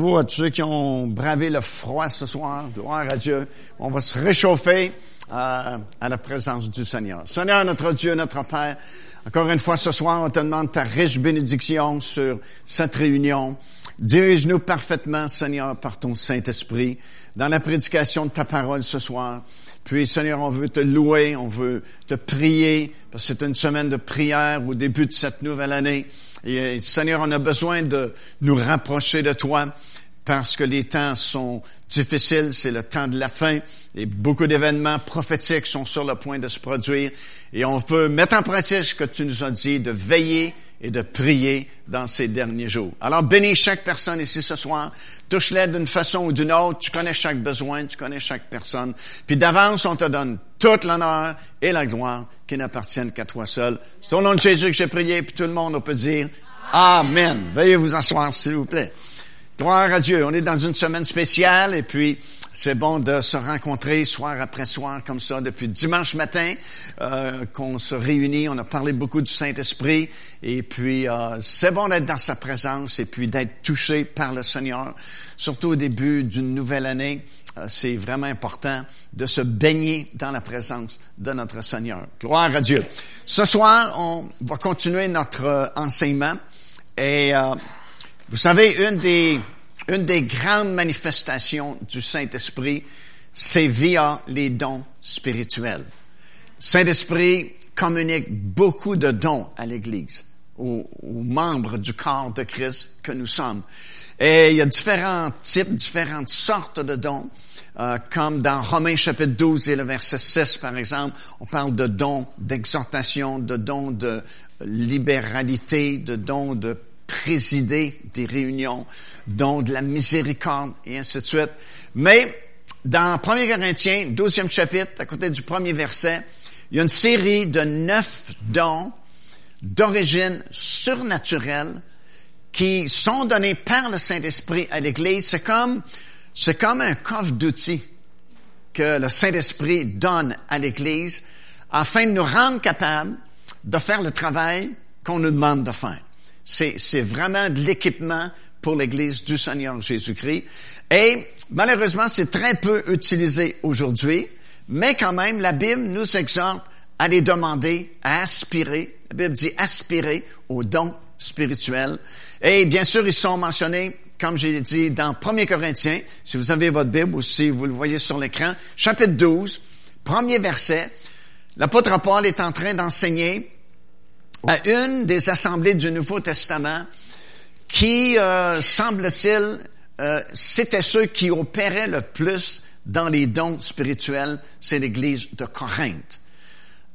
À tous ceux qui ont bravé le froid ce soir, gloire à Dieu, on va se réchauffer euh, à la présence du Seigneur. Seigneur, notre Dieu, notre Père, encore une fois ce soir, on te demande ta riche bénédiction sur cette réunion. Dirige-nous parfaitement, Seigneur, par ton Saint-Esprit, dans la prédication de ta parole ce soir. Puis, Seigneur, on veut te louer, on veut te prier, parce que c'est une semaine de prière au début de cette nouvelle année. Et Seigneur, on a besoin de nous rapprocher de toi parce que les temps sont difficiles, c'est le temps de la fin et beaucoup d'événements prophétiques sont sur le point de se produire et on veut mettre en pratique ce que tu nous as dit de veiller et de prier dans ces derniers jours. Alors bénis chaque personne ici ce soir, touche-les d'une façon ou d'une autre, tu connais chaque besoin, tu connais chaque personne, puis d'avance on te donne toute l'honneur et la gloire qui n'appartiennent qu'à toi seul. C'est au nom de Jésus que j'ai prié, puis tout le monde peut dire Amen. Veuillez vous asseoir s'il vous plaît. Gloire à Dieu. On est dans une semaine spéciale et puis c'est bon de se rencontrer soir après soir comme ça depuis dimanche matin euh, qu'on se réunit. On a parlé beaucoup du Saint-Esprit et puis euh, c'est bon d'être dans sa présence et puis d'être touché par le Seigneur, surtout au début d'une nouvelle année. Euh, c'est vraiment important de se baigner dans la présence de notre Seigneur. Gloire à Dieu. Ce soir, on va continuer notre enseignement et vous savez, une des, une des grandes manifestations du Saint-Esprit, c'est via les dons spirituels. Saint-Esprit communique beaucoup de dons à l'Église, aux, membres du corps de Christ que nous sommes. Et il y a différents types, différentes sortes de dons. Euh, comme dans Romains chapitre 12 et le verset 6, par exemple, on parle de dons d'exhortation, de dons de libéralité, de dons de présider des réunions, dont de la miséricorde et ainsi de suite. Mais dans 1 Corinthiens, 12e chapitre, à côté du premier verset, il y a une série de neuf dons d'origine surnaturelle qui sont donnés par le Saint-Esprit à l'Église. C'est comme, c'est comme un coffre d'outils que le Saint-Esprit donne à l'Église afin de nous rendre capables de faire le travail qu'on nous demande de faire. C'est vraiment de l'équipement pour l'Église du Seigneur Jésus-Christ. Et malheureusement, c'est très peu utilisé aujourd'hui, mais quand même, la Bible nous exhorte à les demander, à aspirer. La Bible dit aspirer aux dons spirituels. Et bien sûr, ils sont mentionnés, comme j'ai dit, dans 1 Corinthiens, si vous avez votre Bible ou si vous le voyez sur l'écran, chapitre 12, premier verset. L'apôtre Paul est en train d'enseigner à une des assemblées du Nouveau Testament qui, euh, semble-t-il, euh, c'était ceux qui opéraient le plus dans les dons spirituels, c'est l'Église de Corinthe.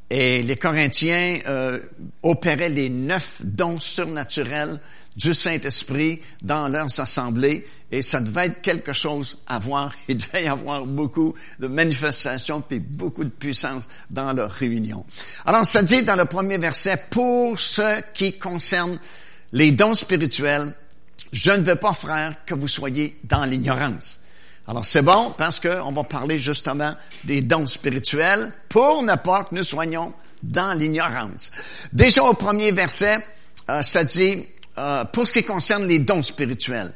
Et les Corinthiens euh, opéraient les neuf dons surnaturels du Saint-Esprit dans leurs assemblées et ça devait être quelque chose à voir. Il devait y avoir beaucoup de manifestations puis beaucoup de puissance dans leurs réunions. Alors, ça dit dans le premier verset, pour ce qui concerne les dons spirituels, je ne veux pas, frère, que vous soyez dans l'ignorance. Alors, c'est bon parce qu'on va parler justement des dons spirituels pour ne pas que nous soyons dans l'ignorance. Déjà au premier verset, euh, ça dit, euh, pour ce qui concerne les dons spirituels.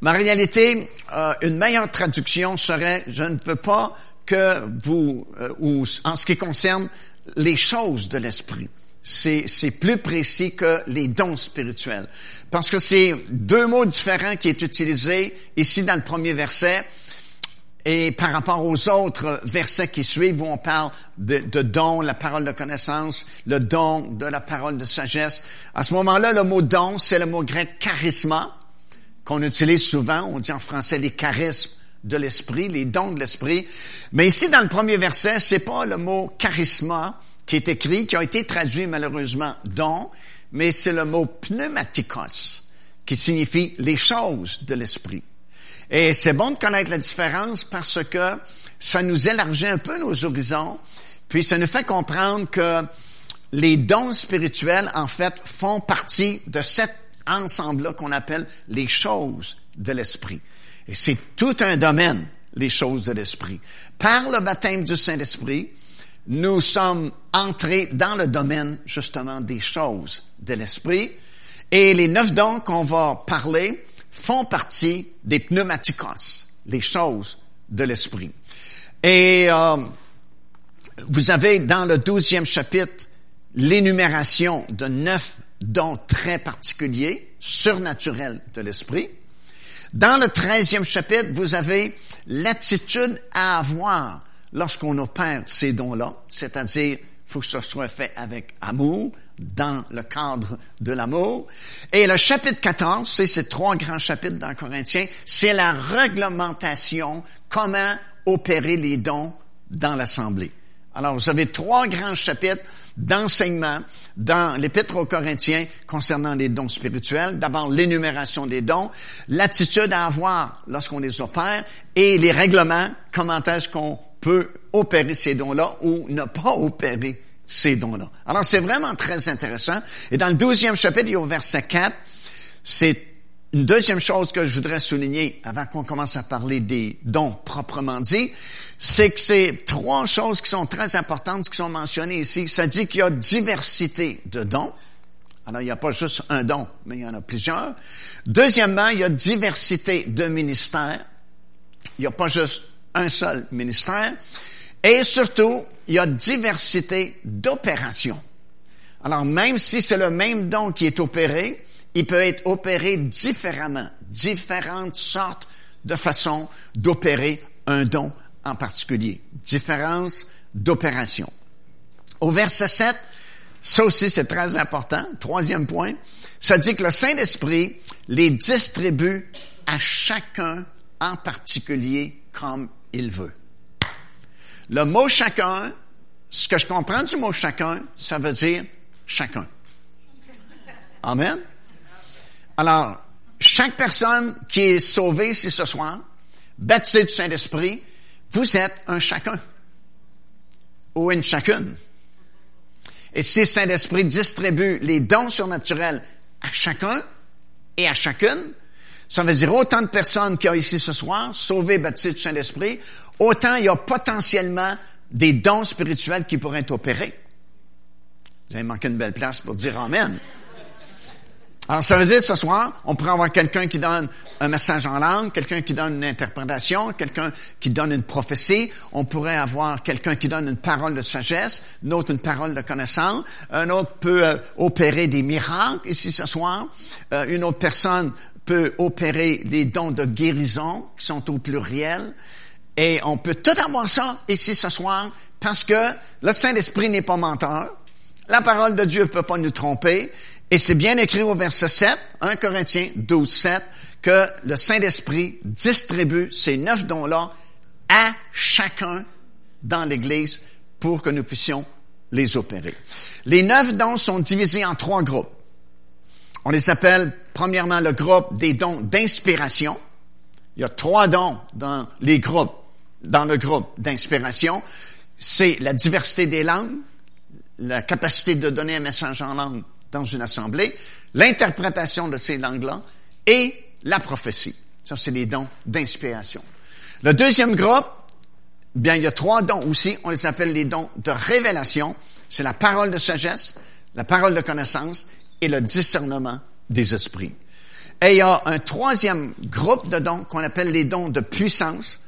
Ma réalité, euh, une meilleure traduction serait, je ne veux pas que vous, euh, ou en ce qui concerne les choses de l'esprit. C'est plus précis que les dons spirituels. Parce que c'est deux mots différents qui est utilisé ici dans le premier verset. Et par rapport aux autres versets qui suivent, où on parle de, don, la parole de connaissance, le don de la parole de sagesse. À ce moment-là, le mot don, c'est le mot grec charisma, qu'on utilise souvent. On dit en français les charismes de l'esprit, les dons de l'esprit. Mais ici, dans le premier verset, c'est pas le mot charisma qui est écrit, qui a été traduit malheureusement don, mais c'est le mot pneumatikos, qui signifie les choses de l'esprit. Et c'est bon de connaître la différence parce que ça nous élargit un peu nos horizons, puis ça nous fait comprendre que les dons spirituels, en fait, font partie de cette ensemble-là qu'on appelle les choses de l'esprit. Et c'est tout un domaine, les choses de l'esprit. Par le baptême du Saint-Esprit, nous sommes entrés dans le domaine justement des choses de l'esprit. Et les neuf dons qu'on va parler font partie des pneumatikos, les choses de l'esprit. Et euh, vous avez dans le douzième chapitre l'énumération de neuf dons très particuliers, surnaturels de l'esprit. Dans le treizième chapitre, vous avez l'attitude à avoir lorsqu'on opère ces dons-là, c'est-à-dire faut que ce soit fait avec amour, dans le cadre de l'amour. Et le chapitre 14, c'est ces trois grands chapitres dans Corinthiens, c'est la réglementation, comment opérer les dons dans l'Assemblée. Alors, vous avez trois grands chapitres d'enseignement dans l'Épître aux Corinthiens concernant les dons spirituels. D'abord, l'énumération des dons, l'attitude à avoir lorsqu'on les opère et les règlements, comment est-ce qu'on peut opérer ces dons-là ou ne pas opérer ces dons-là. Alors, c'est vraiment très intéressant. Et dans le douzième chapitre, au verset 4, c'est une deuxième chose que je voudrais souligner avant qu'on commence à parler des dons proprement dit, c'est que c'est trois choses qui sont très importantes qui sont mentionnées ici. Ça dit qu'il y a diversité de dons. Alors, il n'y a pas juste un don, mais il y en a plusieurs. Deuxièmement, il y a diversité de ministères. Il n'y a pas juste un seul ministère. Et surtout, il y a diversité d'opérations. Alors, même si c'est le même don qui est opéré, il peut être opéré différemment, différentes sortes de façons d'opérer un don en particulier. Différence d'opération. Au verset 7, ça aussi c'est très important, troisième point, ça dit que le Saint-Esprit les distribue à chacun en particulier comme il veut. Le mot chacun, ce que je comprends du mot chacun, ça veut dire chacun. Amen. Alors, chaque personne qui est sauvée ici ce soir, baptisée du Saint-Esprit, vous êtes un chacun ou une chacune. Et si le Saint-Esprit distribue les dons surnaturels à chacun et à chacune, ça veut dire autant de personnes qu'il y a ici ce soir, sauvées, baptisées du Saint-Esprit, autant il y a potentiellement des dons spirituels qui pourraient être opérés. Vous avez manqué une belle place pour dire Amen. Alors, ça veut dire ce soir, on pourrait avoir quelqu'un qui donne un message en langue, quelqu'un qui donne une interprétation, quelqu'un qui donne une prophétie. On pourrait avoir quelqu'un qui donne une parole de sagesse, un autre une parole de connaissance. Un autre peut euh, opérer des miracles ici ce soir. Euh, une autre personne peut opérer des dons de guérison qui sont au pluriel. Et on peut tout avoir ça ici ce soir parce que le Saint-Esprit n'est pas menteur. La parole de Dieu ne peut pas nous tromper. Et c'est bien écrit au verset 7, 1 Corinthiens 12, 7, que le Saint-Esprit distribue ces neuf dons-là à chacun dans l'Église pour que nous puissions les opérer. Les neuf dons sont divisés en trois groupes. On les appelle premièrement le groupe des dons d'inspiration. Il y a trois dons dans les groupes, dans le groupe d'inspiration. C'est la diversité des langues, la capacité de donner un message en langue dans une assemblée, l'interprétation de ces langues-là et la prophétie. Ça, c'est les dons d'inspiration. Le deuxième groupe, bien, il y a trois dons aussi. On les appelle les dons de révélation. C'est la parole de sagesse, la parole de connaissance et le discernement des esprits. Et il y a un troisième groupe de dons qu'on appelle les dons de puissance,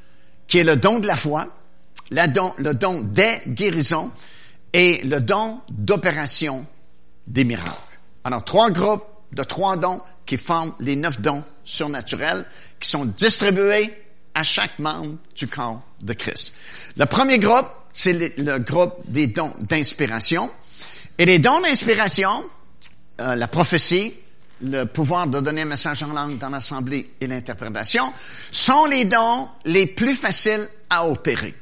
qui est le don de la foi, le don des guérisons et le don d'opération des miracles. Alors, trois groupes de trois dons qui forment les neuf dons surnaturels qui sont distribués à chaque membre du corps de Christ. Le premier groupe, c'est le, groupe des dons d'inspiration. Et les dons d'inspiration, euh, la prophétie, le pouvoir de donner un message en langue dans l'assemblée et l'interprétation, sont les dons les plus faciles à opérer.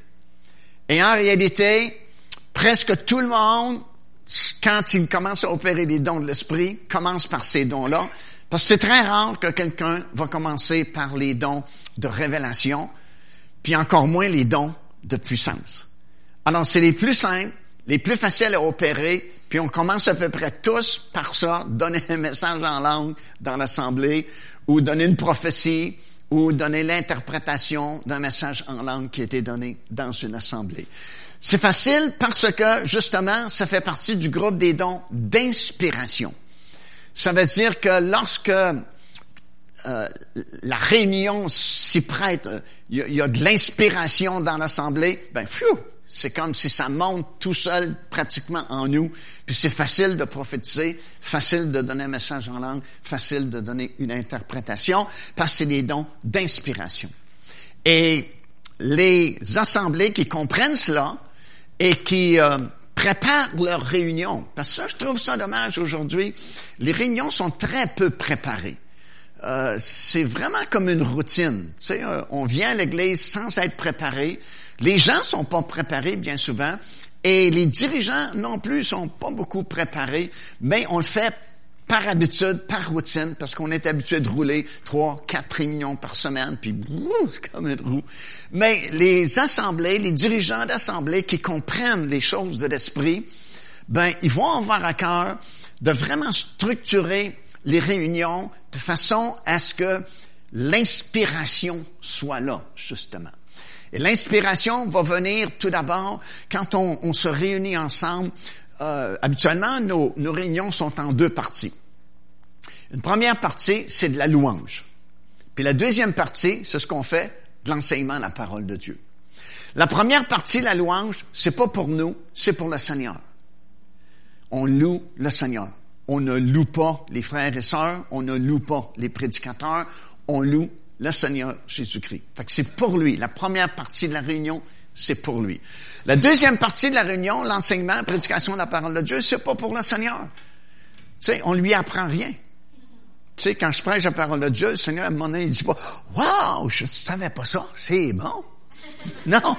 Et en réalité, presque tout le monde quand il commence à opérer les dons de l'esprit, commence par ces dons-là, parce que c'est très rare que quelqu'un va commencer par les dons de révélation, puis encore moins les dons de puissance. Alors, c'est les plus simples, les plus faciles à opérer, puis on commence à peu près tous par ça, donner un message en langue dans l'assemblée, ou donner une prophétie, ou donner l'interprétation d'un message en langue qui a été donné dans une assemblée. C'est facile parce que, justement, ça fait partie du groupe des dons d'inspiration. Ça veut dire que lorsque euh, la réunion s'y prête, il y, a, de l'inspiration dans l'assemblée, ben, c'est comme si ça monte tout seul pratiquement en nous. Puis c'est facile de prophétiser, facile de donner un message en langue, facile de donner une interprétation, parce que c'est des dons d'inspiration. Et les assemblées qui comprennent cela et qui euh, préparent leurs réunions, parce que ça, je trouve ça dommage aujourd'hui, les réunions sont très peu préparées. Euh, c'est vraiment comme une routine. Tu sais, euh, on vient à l'église sans être préparé. Les gens sont pas préparés bien souvent et les dirigeants non plus sont pas beaucoup préparés, mais on le fait par habitude, par routine, parce qu'on est habitué de rouler trois, quatre réunions par semaine, puis c'est comme une roue. Mais les assemblées, les dirigeants d'assemblées qui comprennent les choses de l'esprit, ben ils vont avoir à cœur de vraiment structurer les réunions de façon à ce que l'inspiration soit là, justement. Et l'inspiration va venir tout d'abord quand on, se réunit ensemble. Euh, habituellement, nos, nos réunions sont en deux parties. Une première partie, c'est de la louange. Puis la deuxième partie, c'est ce qu'on fait, de l'enseignement de la parole de Dieu. La première partie, la louange, c'est pas pour nous, c'est pour le Seigneur. On loue le Seigneur. On ne loue pas les frères et sœurs, on ne loue pas les prédicateurs, on loue le Seigneur Jésus-Christ. Fait que c'est pour lui. La première partie de la réunion, c'est pour lui. La deuxième partie de la réunion, l'enseignement, la prédication de la parole de Dieu, c'est pas pour le Seigneur. Tu sais, on lui apprend rien. Tu sais, quand je prêche la parole de Dieu, le Seigneur, à un moment il dit pas, wow, je savais pas ça, c'est bon. non.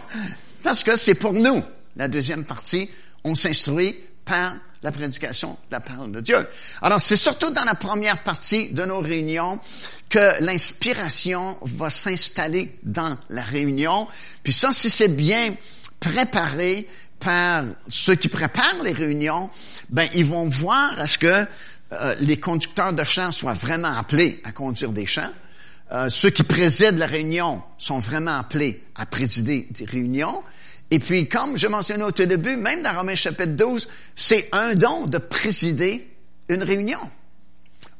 Parce que c'est pour nous. La deuxième partie, on s'instruit par la prédication de la parole de Dieu. Alors, c'est surtout dans la première partie de nos réunions que l'inspiration va s'installer dans la réunion. Puis ça, si c'est bien préparé par ceux qui préparent les réunions, ben ils vont voir à ce que euh, les conducteurs de chants soient vraiment appelés à conduire des chants. Euh, ceux qui président la réunion sont vraiment appelés à présider des réunions. Et puis, comme je mentionnais au tout début, même dans Romains chapitre 12, c'est un don de présider une réunion.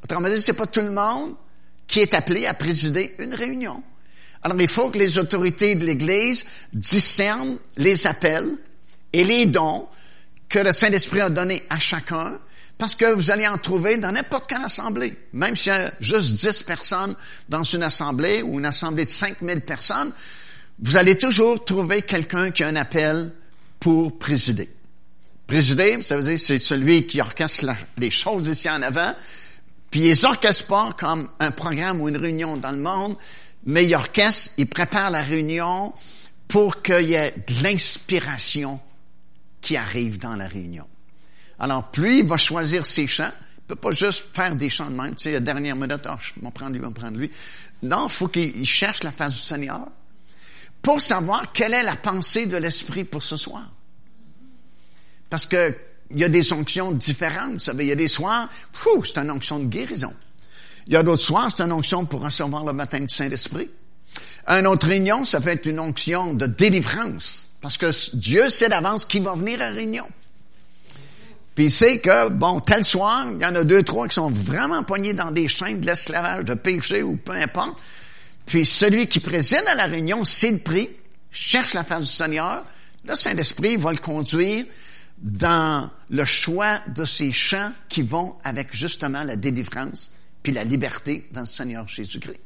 Autrement dit, c'est pas tout le monde qui est appelé à présider une réunion. Alors, il faut que les autorités de l'Église discernent les appels et les dons que le Saint-Esprit a donnés à chacun, parce que vous allez en trouver dans n'importe quelle assemblée. Même s'il y a juste 10 personnes dans une assemblée ou une assemblée de 5000 personnes, vous allez toujours trouver quelqu'un qui a un appel pour présider. Présider, ça veut dire c'est celui qui orchestre les choses ici en avant, puis il les orchestre pas comme un programme ou une réunion dans le monde, mais il orchestre, il prépare la réunion pour qu'il y ait de l'inspiration qui arrive dans la réunion. Alors, plus il va choisir ses chants, il peut pas juste faire des chants de même, tu sais, la dernière minute, oh, je vais prendre lui, je vais prendre lui. Non, il faut qu'il cherche la face du Seigneur pour savoir quelle est la pensée de l'Esprit pour ce soir. Parce que il y a des onctions différentes. Vous savez, il y a des soirs, c'est une onction de guérison. Il y a d'autres soirs, c'est une onction pour recevoir le baptême du Saint-Esprit. Un autre réunion, ça peut être une onction de délivrance. Parce que Dieu sait d'avance qui va venir à réunion. Puis il sait que, bon, tel soir, il y en a deux, trois qui sont vraiment poignés dans des chaînes de l'esclavage, de péché ou peu importe. Puis celui qui préside à la réunion, c'est le prix, cherche la face du Seigneur, le Saint-Esprit va le conduire dans le choix de ces chants qui vont avec justement la délivrance puis la liberté dans le Seigneur Jésus-Christ.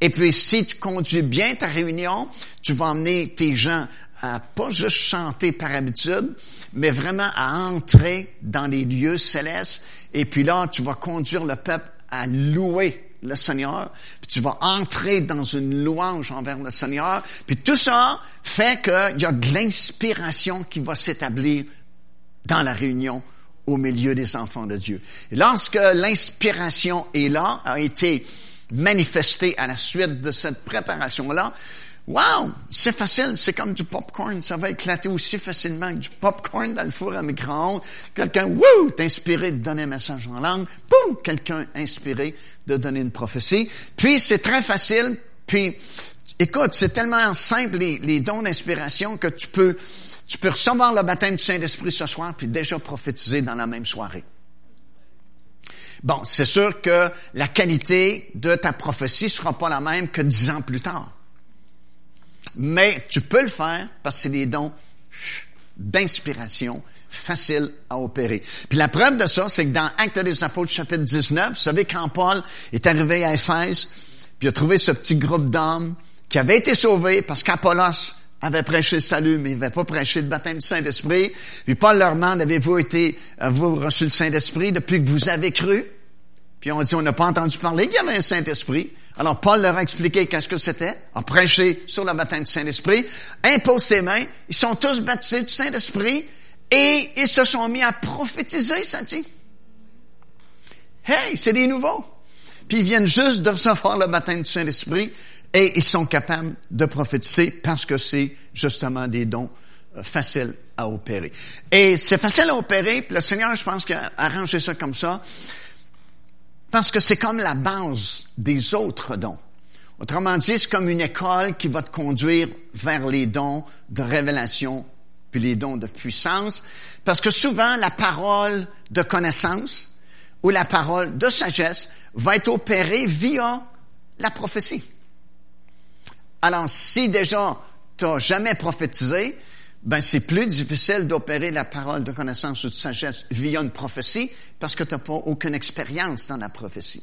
Et puis, si tu conduis bien ta réunion, tu vas emmener tes gens à pas juste chanter par habitude, mais vraiment à entrer dans les lieux célestes. Et puis là, tu vas conduire le peuple à louer le Seigneur, puis tu vas entrer dans une louange envers le Seigneur, puis tout ça fait qu'il y a de l'inspiration qui va s'établir dans la réunion au milieu des enfants de Dieu. Lorsque l'inspiration est là, a été manifestée à la suite de cette préparation-là, Wow! C'est facile, c'est comme du popcorn, ça va éclater aussi facilement que du popcorn dans le four à micro-ondes. Quelqu'un, wouh, inspiré de donner un message en langue, boum, quelqu'un inspiré de donner une prophétie. Puis c'est très facile, puis écoute, c'est tellement simple les, dons d'inspiration que tu peux, tu peux recevoir le baptême du Saint-Esprit ce soir puis déjà prophétiser dans la même soirée. Bon, c'est sûr que la qualité de ta prophétie sera pas la même que dix ans plus tard. Mais tu peux le faire parce que c'est des dons d'inspiration faciles à opérer. Puis la preuve de ça, c'est que dans Actes des Apôtres chapitre 19, vous savez quand Paul est arrivé à Éphèse, puis il a trouvé ce petit groupe d'hommes qui avaient été sauvés parce qu'Apollos avait prêché le salut, mais il n'avait pas prêché le baptême du Saint-Esprit. Puis Paul leur demande, avez-vous été, avez-vous reçu le Saint-Esprit depuis que vous avez cru? Puis on dit, on n'a pas entendu parler qu'il y avait un Saint-Esprit. Alors Paul leur a expliqué qu'est-ce que c'était, a prêché sur le baptême du Saint-Esprit, impose ses mains, ils sont tous baptisés du Saint-Esprit et ils se sont mis à prophétiser, ça dit. Hey, c'est des nouveaux. Puis ils viennent juste de recevoir le baptême du Saint-Esprit et ils sont capables de prophétiser parce que c'est justement des dons euh, faciles à opérer. Et c'est facile à opérer, puis le Seigneur, je pense, a arrangé ça comme ça, parce que c'est comme la base des autres dons. Autrement dit, c'est comme une école qui va te conduire vers les dons de révélation les dons de puissance, parce que souvent la parole de connaissance ou la parole de sagesse va être opérée via la prophétie. Alors, si déjà tu n'as jamais prophétisé, ben c'est plus difficile d'opérer la parole de connaissance ou de sagesse via une prophétie parce que tu n'as pas aucune expérience dans la prophétie.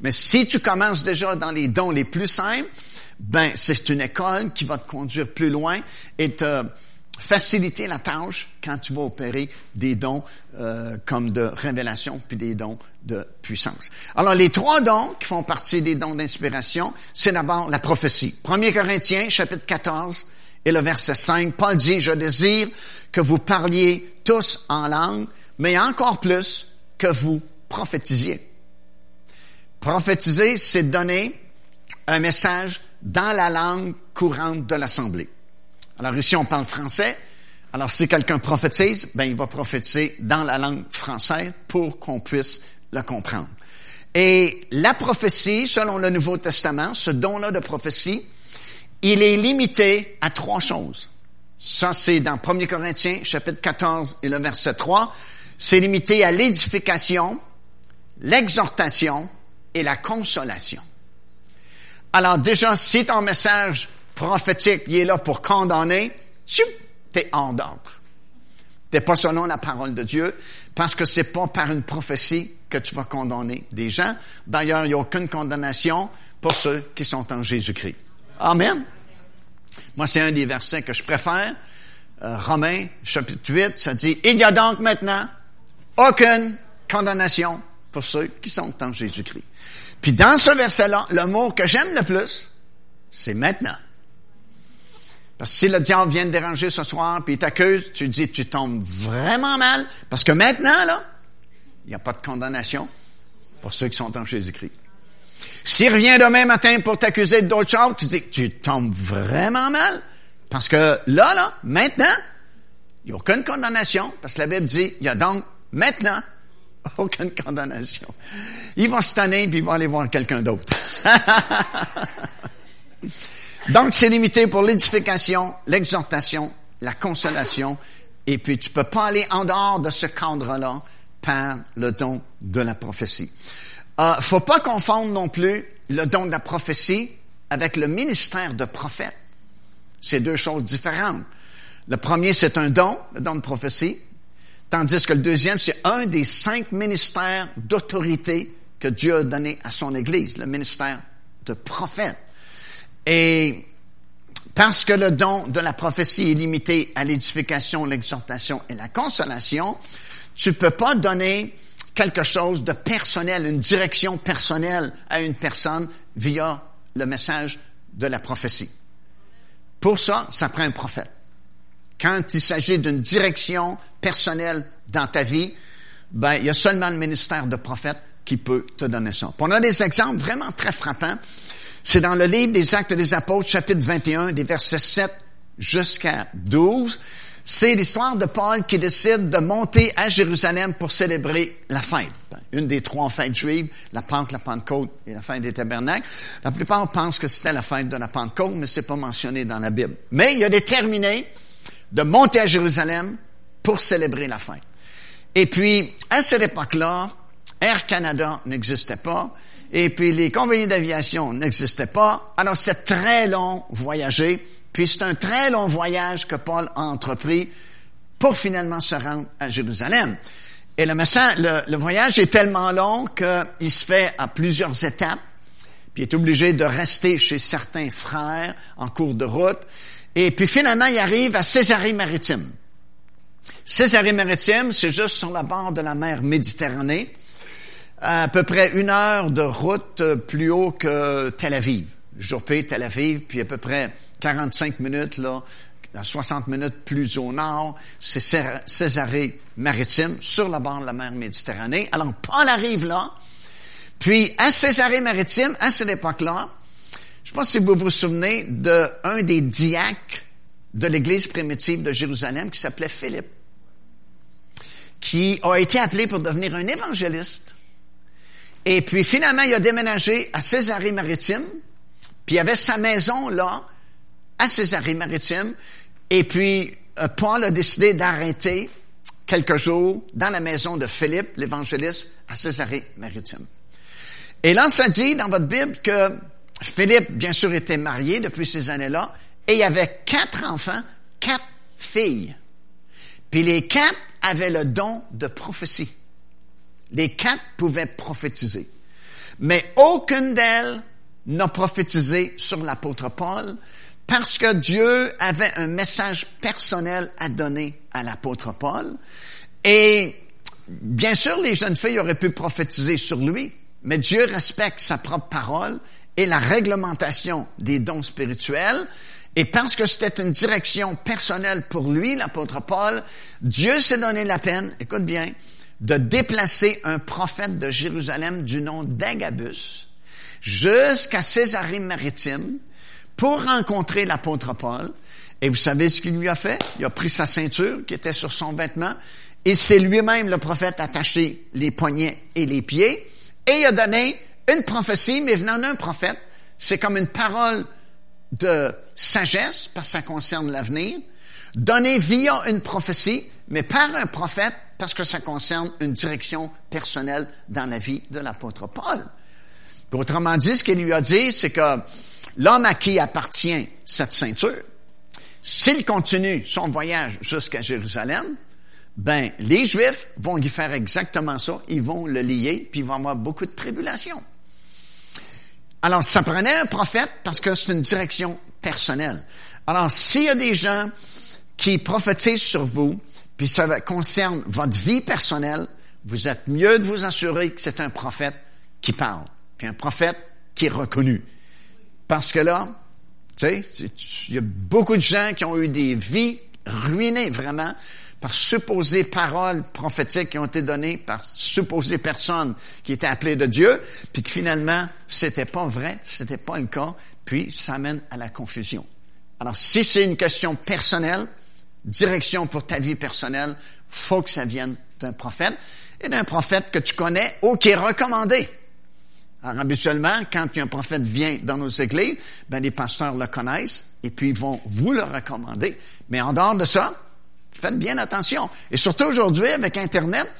Mais si tu commences déjà dans les dons les plus simples, ben c'est une école qui va te conduire plus loin et te faciliter la tâche quand tu vas opérer des dons euh, comme de révélation puis des dons de puissance. Alors les trois dons qui font partie des dons d'inspiration, c'est d'abord la prophétie. 1 Corinthiens chapitre 14 et le verset 5, Paul dit, je désire que vous parliez tous en langue, mais encore plus que vous prophétisiez. Prophétiser, c'est donner un message dans la langue courante de l'Assemblée. Alors ici, on parle français. Alors si quelqu'un prophétise, ben il va prophétiser dans la langue française pour qu'on puisse le comprendre. Et la prophétie, selon le Nouveau Testament, ce don-là de prophétie, il est limité à trois choses. Ça, c'est dans 1 Corinthiens, chapitre 14 et le verset 3. C'est limité à l'édification, l'exhortation et la consolation. Alors déjà, si ton message prophétique, il est là pour condamner, t'es en d'ordre. T'es pas selon la parole de Dieu, parce que c'est pas par une prophétie que tu vas condamner des gens. D'ailleurs, il n'y a aucune condamnation pour ceux qui sont en Jésus-Christ. Amen. Moi, c'est un des versets que je préfère. Euh, Romains, chapitre 8, ça dit, il y a donc maintenant aucune condamnation pour ceux qui sont en Jésus-Christ. Puis dans ce verset-là, le mot que j'aime le plus, c'est maintenant. Parce que si le diable vient te déranger ce soir, puis il t'accuse, tu dis, tu tombes vraiment mal, parce que maintenant, là, il n'y a pas de condamnation pour ceux qui sont en Jésus-Christ. S'il revient demain matin pour t'accuser d'autre chose, tu dis, tu tombes vraiment mal. Parce que là, là, maintenant, il n'y a aucune condamnation, parce que la Bible dit, il y a donc maintenant aucune condamnation. Il va se tanner, puis il va aller voir quelqu'un d'autre. donc, c'est limité pour l'édification, l'exhortation, la consolation, et puis tu peux pas aller en dehors de ce cadre-là par le don de la prophétie. Euh, faut pas confondre non plus le don de la prophétie avec le ministère de prophète. C'est deux choses différentes. Le premier, c'est un don, le don de prophétie, tandis que le deuxième, c'est un des cinq ministères d'autorité que Dieu a donné à son Église, le ministère de prophète. Et parce que le don de la prophétie est limité à l'édification, l'exhortation et la consolation, tu peux pas donner quelque chose de personnel, une direction personnelle à une personne via le message de la prophétie. Pour ça, ça prend un prophète. Quand il s'agit d'une direction personnelle dans ta vie, ben, il y a seulement le ministère de prophète qui peut te donner ça. on a des exemples vraiment très frappants. C'est dans le livre des Actes des Apôtres, chapitre 21, des versets 7 jusqu'à 12 c'est l'histoire de Paul qui décide de monter à Jérusalem pour célébrer la fête. Une des trois fêtes juives, la Pente, la Pentecôte et la fête des tabernacles. La plupart pensent que c'était la fête de la Pentecôte, mais c'est pas mentionné dans la Bible. Mais il a déterminé de monter à Jérusalem pour célébrer la fête. Et puis, à cette époque-là, Air Canada n'existait pas, et puis les compagnies d'aviation n'existaient pas. Alors c'est très long voyager, puis c'est un très long voyage que Paul a entrepris pour finalement se rendre à Jérusalem. Et le, le, voyage est tellement long qu'il se fait à plusieurs étapes, puis il est obligé de rester chez certains frères en cours de route. Et puis finalement, il arrive à Césarée-Maritime. Césarée-Maritime, c'est juste sur la bord de la mer Méditerranée, à peu près une heure de route plus haut que Tel Aviv. Joppé, Tel Aviv, puis à peu près 45 minutes là, 60 minutes plus au nord, c'est Césarée maritime, sur la bord de la mer Méditerranée. Alors, Paul arrive là, puis à Césarée maritime, à cette époque-là, je pas si vous vous souvenez d'un des diacres de l'Église primitive de Jérusalem qui s'appelait Philippe, qui a été appelé pour devenir un évangéliste. Et puis finalement, il a déménagé à Césarée-Maritime, puis il avait sa maison là, à Césarée-Maritime, et puis, euh, Paul a décidé d'arrêter quelques jours dans la maison de Philippe, l'évangéliste, à Césarée-Maritime. Et là, ça dit dans votre Bible que Philippe, bien sûr, était marié depuis ces années-là, et il avait quatre enfants, quatre filles. Puis les quatre avaient le don de prophétie. Les quatre pouvaient prophétiser. Mais aucune d'elles n'a prophétisé sur l'apôtre Paul, parce que Dieu avait un message personnel à donner à l'apôtre Paul. Et bien sûr, les jeunes filles auraient pu prophétiser sur lui, mais Dieu respecte sa propre parole et la réglementation des dons spirituels. Et parce que c'était une direction personnelle pour lui, l'apôtre Paul, Dieu s'est donné la peine, écoute bien, de déplacer un prophète de Jérusalem du nom d'Agabus jusqu'à Césarée-Maritime, pour rencontrer l'apôtre Paul. Et vous savez ce qu'il lui a fait? Il a pris sa ceinture qui était sur son vêtement et c'est lui-même le prophète attaché les poignets et les pieds et il a donné une prophétie, mais venant d'un prophète, c'est comme une parole de sagesse parce que ça concerne l'avenir, donnée via une prophétie, mais par un prophète parce que ça concerne une direction personnelle dans la vie de l'apôtre Paul. autrement dit, ce qu'il lui a dit, c'est que l'homme à qui appartient cette ceinture, s'il continue son voyage jusqu'à Jérusalem, ben, les Juifs vont lui faire exactement ça. Ils vont le lier, puis il va avoir beaucoup de tribulations. Alors, ça prenait un prophète parce que c'est une direction personnelle. Alors, s'il y a des gens qui prophétisent sur vous, puis ça concerne votre vie personnelle, vous êtes mieux de vous assurer que c'est un prophète qui parle, puis un prophète qui est reconnu. Parce que là, tu sais, il y a beaucoup de gens qui ont eu des vies ruinées vraiment par supposées paroles prophétiques qui ont été données par supposées personnes qui étaient appelées de Dieu, puis que finalement, c'était pas vrai, c'était pas le cas, puis ça amène à la confusion. Alors, si c'est une question personnelle, direction pour ta vie personnelle, faut que ça vienne d'un prophète, et d'un prophète que tu connais ou qui est recommandé. Alors, habituellement, quand un prophète vient dans nos églises, ben, les pasteurs le connaissent et puis ils vont vous le recommander. Mais en dehors de ça, faites bien attention. Et surtout aujourd'hui, avec Internet,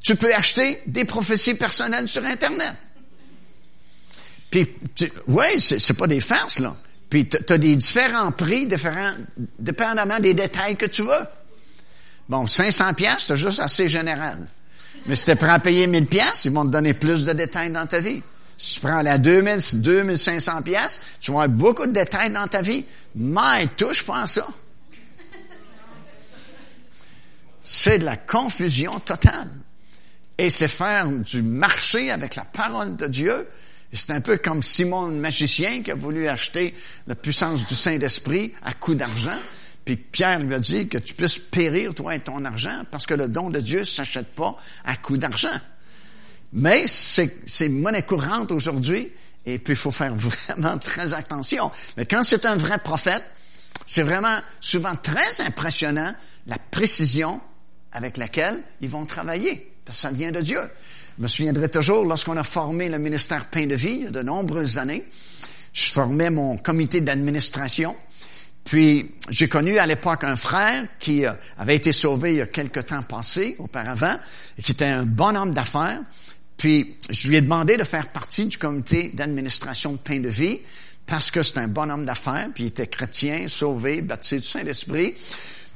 tu peux acheter des prophéties personnelles sur Internet. Puis, oui, c'est pas des farces, là. Puis, tu as des différents prix, différents, dépendamment des détails que tu veux. Bon, 500 pièces, c'est juste assez général. Mais si tu prêt à payer 1000 pièces, ils vont te donner plus de détails dans ta vie. Si tu prends la 2000, 2500 pièces, tu vas avoir beaucoup de détails dans ta vie. Mais touche pas à ça. C'est de la confusion totale. Et c'est faire du marché avec la parole de Dieu. C'est un peu comme Simon le magicien qui a voulu acheter la puissance du Saint-Esprit à coup d'argent. Puis Pierre lui a dit que tu puisses périr, toi et ton argent, parce que le don de Dieu ne s'achète pas à coup d'argent. Mais c'est monnaie courante aujourd'hui, et puis il faut faire vraiment très attention. Mais quand c'est un vrai prophète, c'est vraiment souvent très impressionnant la précision avec laquelle ils vont travailler, parce que ça vient de Dieu. Je me souviendrai toujours, lorsqu'on a formé le ministère Pain de Vie, il y a de nombreuses années, je formais mon comité d'administration, puis j'ai connu à l'époque un frère qui euh, avait été sauvé il y a quelque temps passé, auparavant, et qui était un bon homme d'affaires, Puis, je lui ai demandé de faire partie du comité d'administration de Pain de Vie parce que c'est un bon homme d'affaires, puis il était chrétien, sauvé, baptisé du Saint-Esprit.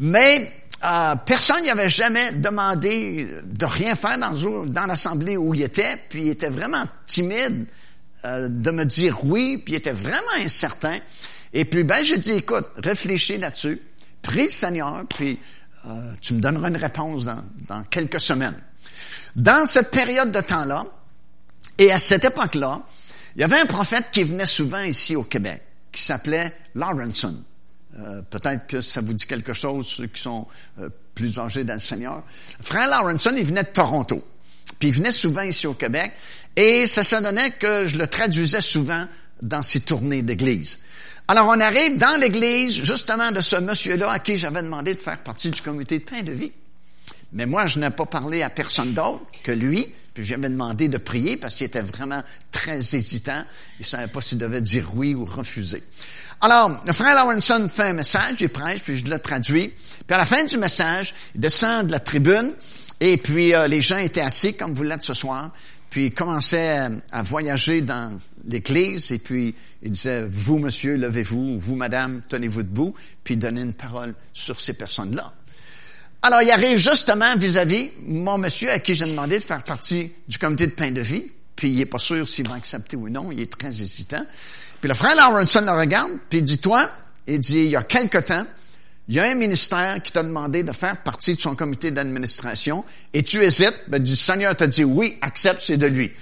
Mais euh, personne n'y avait jamais demandé de rien faire dans, l'assemblée où il était, puis il était vraiment timide euh, de me dire oui, puis il était vraiment incertain. Et puis, ben, j'ai dit, écoute, réfléchis là-dessus, prie le Seigneur, puis euh, tu me donneras une réponse dans, dans quelques semaines. Dans cette période de temps-là, et à cette époque-là, il y avait un prophète qui venait souvent ici au Québec, qui s'appelait Lawrenson. Euh, peut-être que ça vous dit quelque chose, ceux qui sont euh, plus âgés dans le Seigneur. Frère Lawrenson, il venait de Toronto. Puis il venait souvent ici au Québec. Et ça se donnait que je le traduisais souvent dans ses tournées d'église. Alors on arrive dans l'église, justement, de ce monsieur-là à qui j'avais demandé de faire partie du comité de pain de vie. Mais moi, je n'ai pas parlé à personne d'autre que lui, puis j'avais demandé de prier parce qu'il était vraiment très hésitant. Il savait pas s'il devait dire oui ou refuser. Alors, le frère Lawrenson fait un message, il prêche, puis je le traduis. Puis à la fin du message, il descend de la tribune, et puis euh, les gens étaient assis comme vous l'êtes ce soir, puis il commençait à, voyager dans l'église, et puis il disait, vous monsieur, levez-vous, vous madame, tenez-vous debout, puis donnait une parole sur ces personnes-là. Alors, il arrive justement vis-à-vis mon monsieur à qui j'ai demandé de faire partie du comité de pain de vie, puis il est pas sûr s'il va accepter ou non, il est très hésitant. Puis le frère Lawrenson le regarde, puis il dit, toi, il dit, il y a quelque temps, il y a un ministère qui t'a demandé de faire partie de son comité d'administration, et tu hésites, ben, du Seigneur t'a dit, oui, accepte, c'est de lui.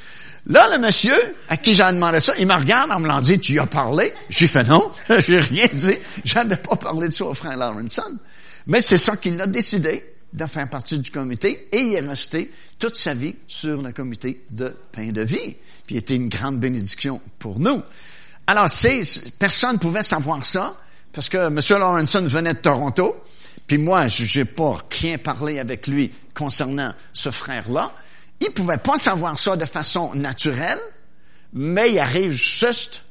Là, le monsieur, à qui j'ai demandé ça, il me regarde en me l'en dit, tu as parlé? J'ai fait non, j'ai rien dit. J'avais pas parlé de ça au frère Lawrenson. Mais c'est ça qu'il a décidé de faire partie du comité et il est resté toute sa vie sur le comité de pain de vie. Puis il était une grande bénédiction pour nous. Alors, personne ne pouvait savoir ça, parce que M. Lawrenson venait de Toronto, puis moi, je n'ai pas rien parlé avec lui concernant ce frère-là. Il pouvait pas savoir ça de façon naturelle, mais il arrive juste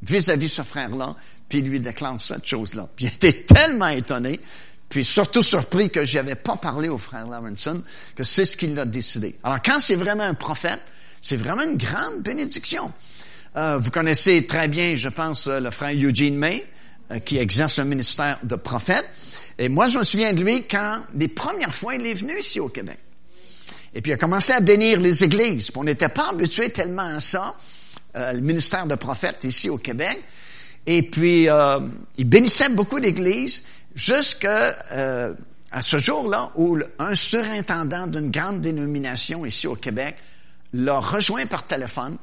vis-à-vis ce frère-là, puis il lui déclare cette chose-là. Puis il était tellement étonné, puis surtout surpris que j'avais pas parlé au frère Lawrenson, que c'est ce qu'il a décidé. Alors quand c'est vraiment un prophète, c'est vraiment une grande bénédiction. Euh, vous connaissez très bien, je pense, euh, le frère Eugene May, euh, qui exerce un ministère de prophète. Et moi, je me souviens de lui quand, des premières fois, il est venu ici au Québec. Et puis, il a commencé à bénir les églises. on n'était pas habitué tellement à ça, le ministère de prophète ici au Québec. Et puis, il bénissait beaucoup d'églises jusqu'à ce jour-là où un surintendant d'une grande dénomination ici au Québec l'a rejoint par téléphone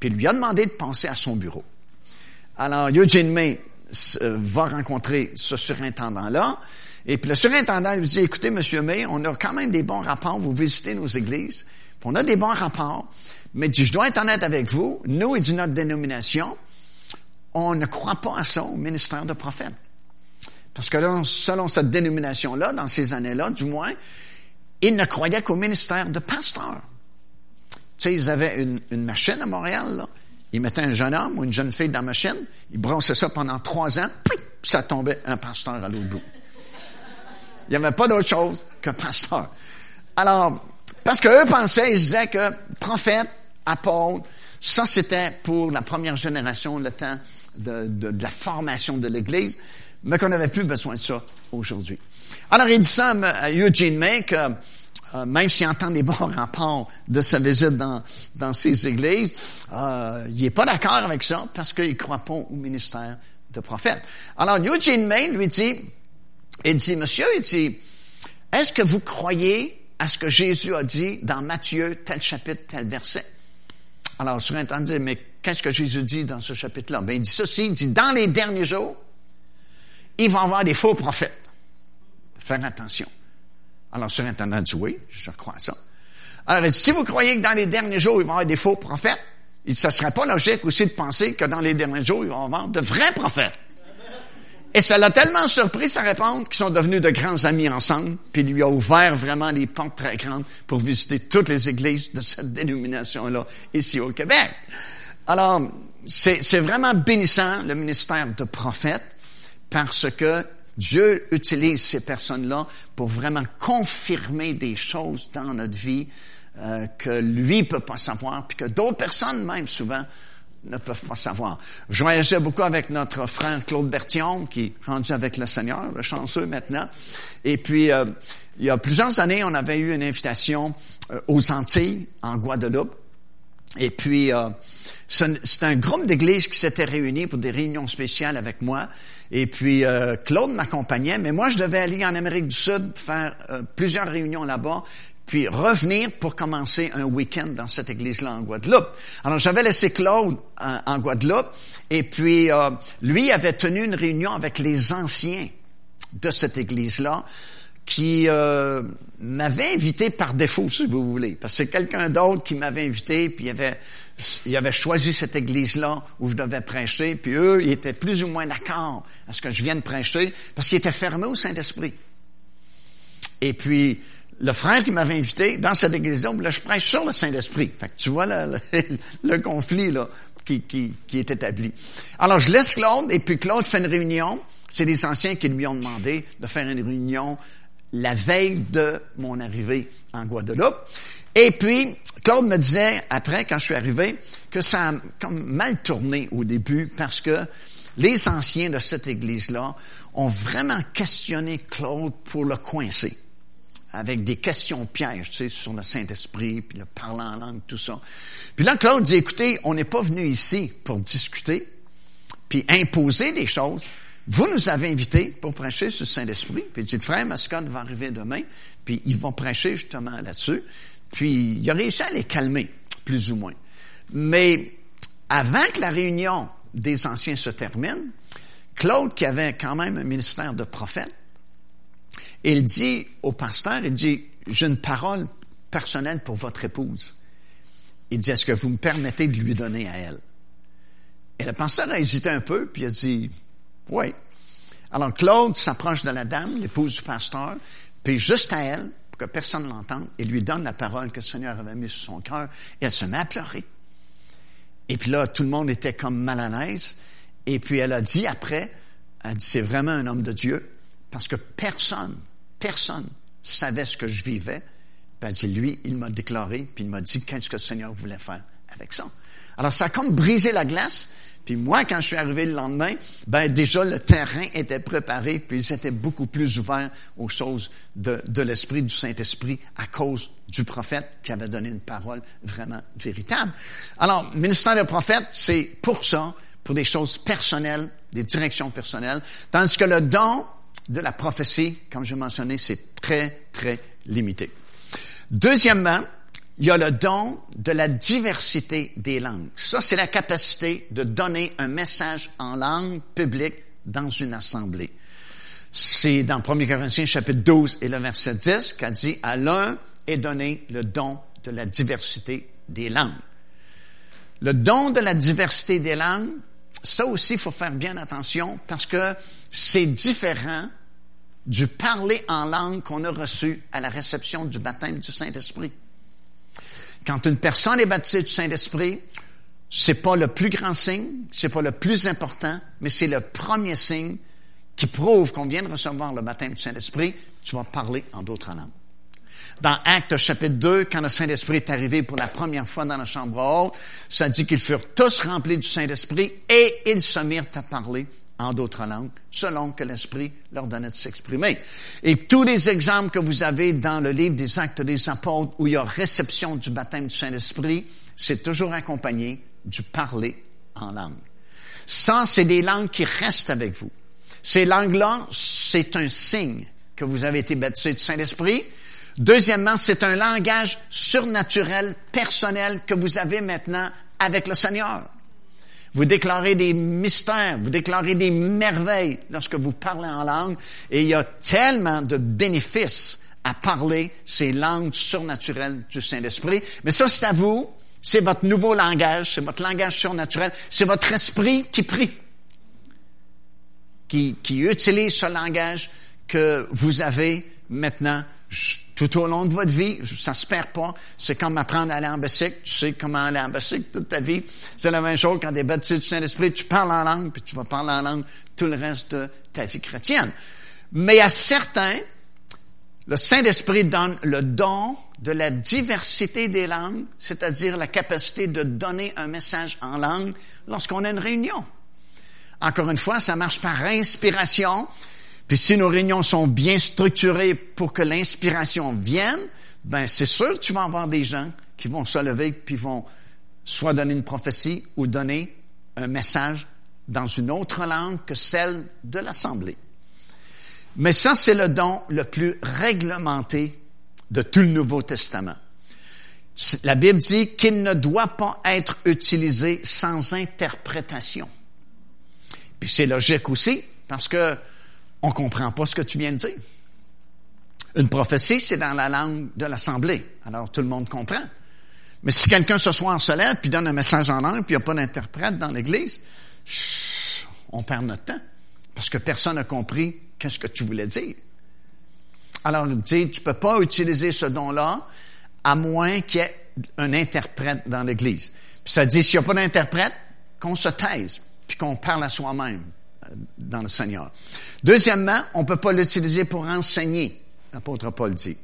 puis il lui a demandé de penser à son bureau. Alors, Eugene May euh, va rencontrer ce surintendant-là, et puis le surintendant lui dit, écoutez, Monsieur May, on a quand même des bons rapports, vous visitez nos églises, on a des bons rapports, mais je dois être honnête avec vous, nous et de notre dénomination, on ne croit pas à ça au ministère de prophète. Parce que selon cette dénomination-là, dans ces années-là, du moins, ils ne croyaient qu'au ministère de pasteur. Tu sais, ils avaient une, une machine à Montréal, là. Ils mettaient un jeune homme ou une jeune fille dans la machine, ils brossaient ça pendant trois ans, puis ça tombait un pasteur à l'autre bout. Il n'y avait pas d'autre chose qu'un pasteur. Alors, parce qu'eux pensaient, ils disaient que prophète, apôtre, ça c'était pour la première génération, le temps de, de, de la formation de l'Église, mais qu'on n'avait plus besoin de ça aujourd'hui. Alors, il dit ça à Eugene May que euh, même s'il entend des bons rapports de sa visite dans, dans ces églises, euh, il n'est pas d'accord avec ça parce qu'il ne croit pas au ministère de prophète. Alors, Eugene May lui dit, il dit, monsieur, il dit, est-ce que vous croyez à ce que Jésus a dit dans Matthieu, tel chapitre, tel verset? Alors, le surintendant dit, mais qu'est-ce que Jésus dit dans ce chapitre-là? Ben, il dit ceci, il dit, dans les derniers jours, il va y avoir des faux prophètes. Faire attention. Alors, surintendant dit oui, je crois ça. Alors, si vous croyez que dans les derniers jours, il va y avoir des faux prophètes, il ne serait pas logique aussi de penser que dans les derniers jours, il va y avoir de vrais prophètes. Et ça l'a tellement surpris sa réponse qu'ils sont devenus de grands amis ensemble, puis il lui a ouvert vraiment des portes très grandes pour visiter toutes les églises de cette dénomination-là ici au Québec. Alors, c'est vraiment bénissant le ministère de prophète parce que Dieu utilise ces personnes-là pour vraiment confirmer des choses dans notre vie euh, que lui peut pas savoir, puis que d'autres personnes, même souvent, ne peuvent pas savoir. Je voyageais beaucoup avec notre frère Claude Bertillon, qui est rendu avec le Seigneur, le chanceux maintenant. Et puis, euh, il y a plusieurs années, on avait eu une invitation euh, aux Antilles, en Guadeloupe. Et puis, euh, c'est un groupe d'églises qui s'était réuni pour des réunions spéciales avec moi. Et puis, Claude m'accompagnait, mais moi, je devais aller en Amérique du Sud faire plusieurs réunions là-bas puis revenir pour commencer un week-end dans cette église-là en Guadeloupe. Alors j'avais laissé Claude en, Guadeloupe et puis euh, lui avait tenu une réunion avec les anciens de cette église-là qui euh, m'avait invité par défaut, si vous voulez, parce que c'est quelqu'un d'autre qui m'avait invité, puis il avait, il avait choisi cette église-là où je devais prêcher, puis eux, ils étaient plus ou moins d'accord à ce que je vienne prêcher, parce qu'ils étaient fermés au Saint-Esprit. Et puis, le frère qui m'avait invité dans cette église-là, là, je prêche sur le Saint-Esprit. Fait que tu vois le, le, conflit là, qui, qui, qui, est établi. Alors, je laisse Claude, et puis Claude fait une réunion. C'est les anciens qui lui ont demandé de faire une réunion la veille de mon arrivée en Guadeloupe. Et puis, Claude me disait, après, quand je suis arrivé, que ça a comme mal tourné au début parce que les anciens de cette église-là ont vraiment questionné Claude pour le coincer avec des questions pièges, tu sais, sur le Saint-Esprit, puis le parler en langue, tout ça. Puis là, Claude dit, écoutez, on n'est pas venu ici pour discuter, puis imposer des choses. Vous nous avez invités pour prêcher sur le Saint-Esprit. Puis il dit, le frère Mascotte va arriver demain, puis ils vont prêcher justement là-dessus. Puis il a réussi à les calmer, plus ou moins. Mais avant que la réunion des anciens se termine, Claude, qui avait quand même un ministère de prophète, il dit au pasteur, il dit, j'ai une parole personnelle pour votre épouse. Il dit, est-ce que vous me permettez de lui donner à elle? Et le pasteur a hésité un peu, puis il a dit, oui. Alors Claude s'approche de la dame, l'épouse du pasteur, puis juste à elle, pour que personne ne l'entende, il lui donne la parole que le Seigneur avait mise sur son cœur, et elle se met à pleurer. Et puis là, tout le monde était comme mal à l'aise, et puis elle a dit après, elle a dit, c'est vraiment un homme de Dieu, parce que personne, personne savait ce que je vivais. Puis elle dit, lui, il m'a déclaré, puis il m'a dit qu'est-ce que le Seigneur voulait faire avec ça? Alors, ça a comme brisé la glace. Puis moi, quand je suis arrivé le lendemain, ben déjà le terrain était préparé, puis ils étaient beaucoup plus ouverts aux choses de, l'esprit du Saint-Esprit à cause du prophète qui avait donné une parole vraiment véritable. Alors, ministère de prophète, c'est pour ça, pour des choses personnelles, des directions personnelles, tandis que le don de la prophétie, comme je mentionné, c'est très, très limité. Deuxièmement, il y a le don de la diversité des langues. Ça, c'est la capacité de donner un message en langue publique dans une assemblée. C'est dans 1 Corinthiens chapitre 12 et le verset 10 qu'a dit, à l'un est donné le don de la diversité des langues. Le don de la diversité des langues, ça aussi, il faut faire bien attention parce que c'est différent du parler en langue qu'on a reçu à la réception du baptême du Saint-Esprit. Quand une personne est baptisée du Saint-Esprit, c'est pas le plus grand signe, c'est pas le plus important, mais c'est le premier signe qui prouve qu'on vient de recevoir le baptême du Saint-Esprit, tu vas parler en d'autres langues. Dans Actes chapitre 2, quand le Saint-Esprit est arrivé pour la première fois dans la chambre haute, ça dit qu'ils furent tous remplis du Saint-Esprit et ils se mirent à parler en d'autres langues, selon que l'Esprit leur donnait de s'exprimer. Et tous les exemples que vous avez dans le livre des Actes des Apôtres, où il y a réception du baptême du Saint-Esprit, c'est toujours accompagné du parler en langue. Ça, c'est des langues qui restent avec vous. Ces langues-là, c'est un signe que vous avez été baptisé du Saint-Esprit. Deuxièmement, c'est un langage surnaturel, personnel que vous avez maintenant avec le Seigneur. Vous déclarez des mystères, vous déclarez des merveilles lorsque vous parlez en langue. Et il y a tellement de bénéfices à parler ces langues surnaturelles du Saint-Esprit. Mais ça, c'est à vous. C'est votre nouveau langage, c'est votre langage surnaturel, c'est votre esprit qui prie, qui, qui utilise ce langage que vous avez maintenant tout au long de votre vie, ça se perd pas. C'est comme apprendre à aller en bicycle. Tu sais comment aller en bicycle toute ta vie. C'est la même chose quand tu es baptisé du Saint-Esprit. Tu parles en langue, puis tu vas parler en langue tout le reste de ta vie chrétienne. Mais a certains Le Saint-Esprit donne le don de la diversité des langues, c'est-à-dire la capacité de donner un message en langue lorsqu'on a une réunion. Encore une fois, ça marche par inspiration. Puis si nos réunions sont bien structurées pour que l'inspiration vienne, ben c'est sûr que tu vas avoir des gens qui vont se lever puis vont soit donner une prophétie ou donner un message dans une autre langue que celle de l'Assemblée. Mais ça, c'est le don le plus réglementé de tout le Nouveau Testament. La Bible dit qu'il ne doit pas être utilisé sans interprétation. Puis c'est logique aussi, parce que on comprend pas ce que tu viens de dire. Une prophétie, c'est dans la langue de l'Assemblée. Alors tout le monde comprend. Mais si quelqu'un se soit en solaire puis donne un message en langue puis il n'y a pas d'interprète dans l'Église, on perd notre temps. Parce que personne n'a compris qu'est-ce que tu voulais dire. Alors, il dit, tu peux pas utiliser ce don-là à moins qu'il y ait un interprète dans l'Église. Puis ça dit, s'il n'y a pas d'interprète, qu'on se taise, puis qu'on parle à soi-même dans le Seigneur. Deuxièmement, on peut pas l'utiliser pour enseigner, l'apôtre Paul dit.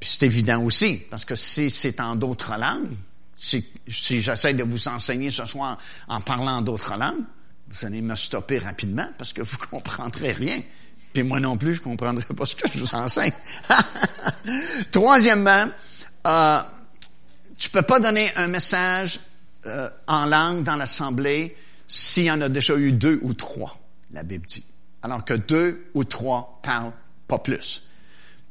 Puis c'est évident aussi, parce que si c'est en d'autres langues, si, si j'essaie de vous enseigner ce soir en parlant d'autres langues, vous allez me stopper rapidement parce que vous comprendrez rien. Puis moi non plus, je comprendrai pas ce que je vous enseigne. Troisièmement, euh, tu peux pas donner un message euh, en langue dans l'assemblée s'il y en a déjà eu deux ou trois, la Bible dit. Alors que deux ou trois parlent pas plus.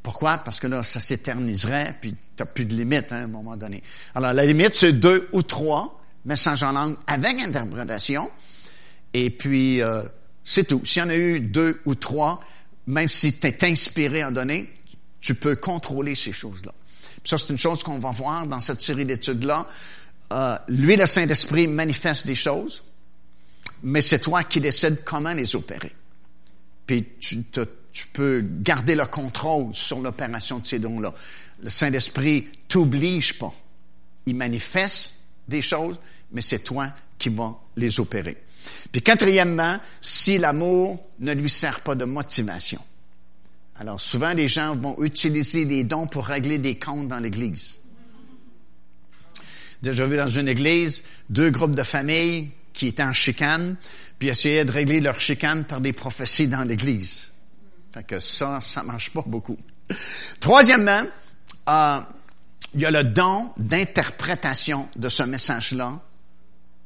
Pourquoi? Parce que là, ça s'éterniserait, puis tu plus de limite hein, à un moment donné. Alors, la limite, c'est deux ou trois messages en langue avec interprétation. Et puis, euh, c'est tout. S'il y en a eu deux ou trois, même si tu es inspiré à donner, tu peux contrôler ces choses-là. Ça, c'est une chose qu'on va voir dans cette série d'études-là. Euh, lui, le Saint-Esprit, manifeste des choses, mais c'est toi qui décides comment les opérer. Puis tu, peux garder le contrôle sur l'opération de ces dons-là. Le Saint-Esprit t'oblige pas. Il manifeste des choses, mais c'est toi qui vas les opérer. Puis quatrièmement, si l'amour ne lui sert pas de motivation. Alors souvent, les gens vont utiliser les dons pour régler des comptes dans l'Église. Déjà vu dans une église, deux groupes de familles qui étaient en chicane, puis essayaient de régler leur chicane par des prophéties dans l'Église. Fait que ça, ça marche pas beaucoup. Troisièmement, euh, il y a le don d'interprétation de ce message-là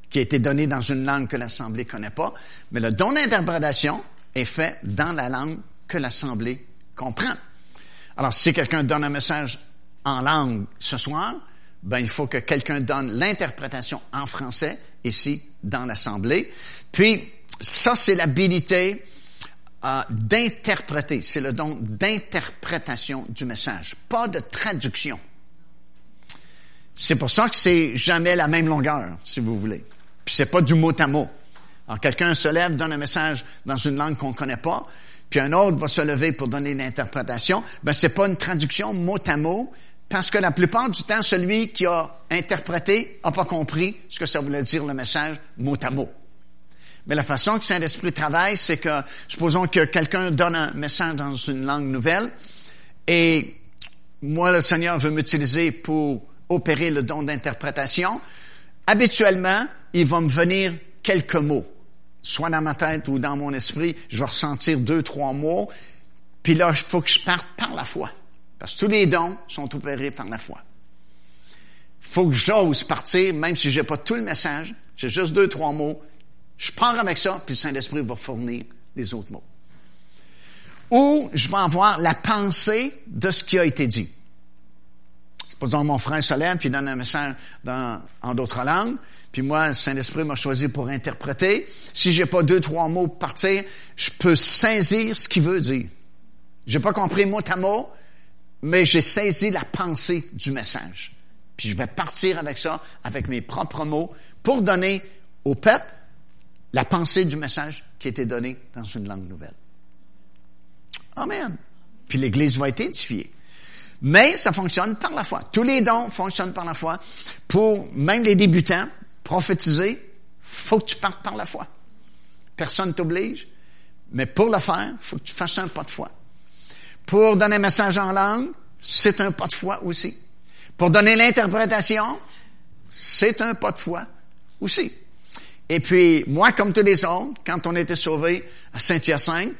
qui a été donné dans une langue que l'Assemblée connaît pas, mais le don d'interprétation est fait dans la langue que l'Assemblée comprend. Alors, si quelqu'un donne un message en langue ce soir, ben, il faut que quelqu'un donne l'interprétation en français ici dans l'Assemblée. Puis, ça, c'est l'habilité euh, d'interpréter. C'est le don d'interprétation du message, pas de traduction. C'est pour ça que c'est jamais la même longueur, si vous voulez. Puis c'est pas du mot à mot. Alors quelqu'un se lève, donne un message dans une langue qu'on connaît pas, puis un autre va se lever pour donner une interprétation. Ben c'est pas une traduction mot à mot, parce que la plupart du temps, celui qui a interprété a pas compris ce que ça voulait dire le message mot à mot. Mais la façon que Saint-Esprit travaille, c'est que, supposons que quelqu'un donne un message dans une langue nouvelle, et moi, le Seigneur veut m'utiliser pour opérer le don d'interprétation. Habituellement, il va me venir quelques mots, soit dans ma tête ou dans mon esprit, je vais ressentir deux, trois mots, puis là, il faut que je parte par la foi. Parce que tous les dons sont opérés par la foi. Faut que j'ose partir, même si j'ai pas tout le message, j'ai juste deux, trois mots, je pars avec ça, puis le Saint-Esprit va fournir les autres mots. Ou je vais avoir la pensée de ce qui a été dit. Supposons mon frère se lève, puis il donne un message dans, en d'autres langues. Puis moi, le Saint-Esprit m'a choisi pour interpréter. Si j'ai pas deux, trois mots pour partir, je peux saisir ce qu'il veut dire. J'ai pas compris mot à mot, mais j'ai saisi la pensée du message. Puis je vais partir avec ça, avec mes propres mots, pour donner au peuple la pensée du message qui été donné dans une langue nouvelle. Amen. Puis l'Église va être édifiée. Mais ça fonctionne par la foi. Tous les dons fonctionnent par la foi. Pour même les débutants, prophétiser, faut que tu partes par la foi. Personne t'oblige, mais pour le faire, faut que tu fasses un pas de foi. Pour donner un message en langue, c'est un pas de foi aussi. Pour donner l'interprétation, c'est un pas de foi aussi. Et puis, moi, comme tous les autres, quand on était sauvés à Saint-Hyacinthe,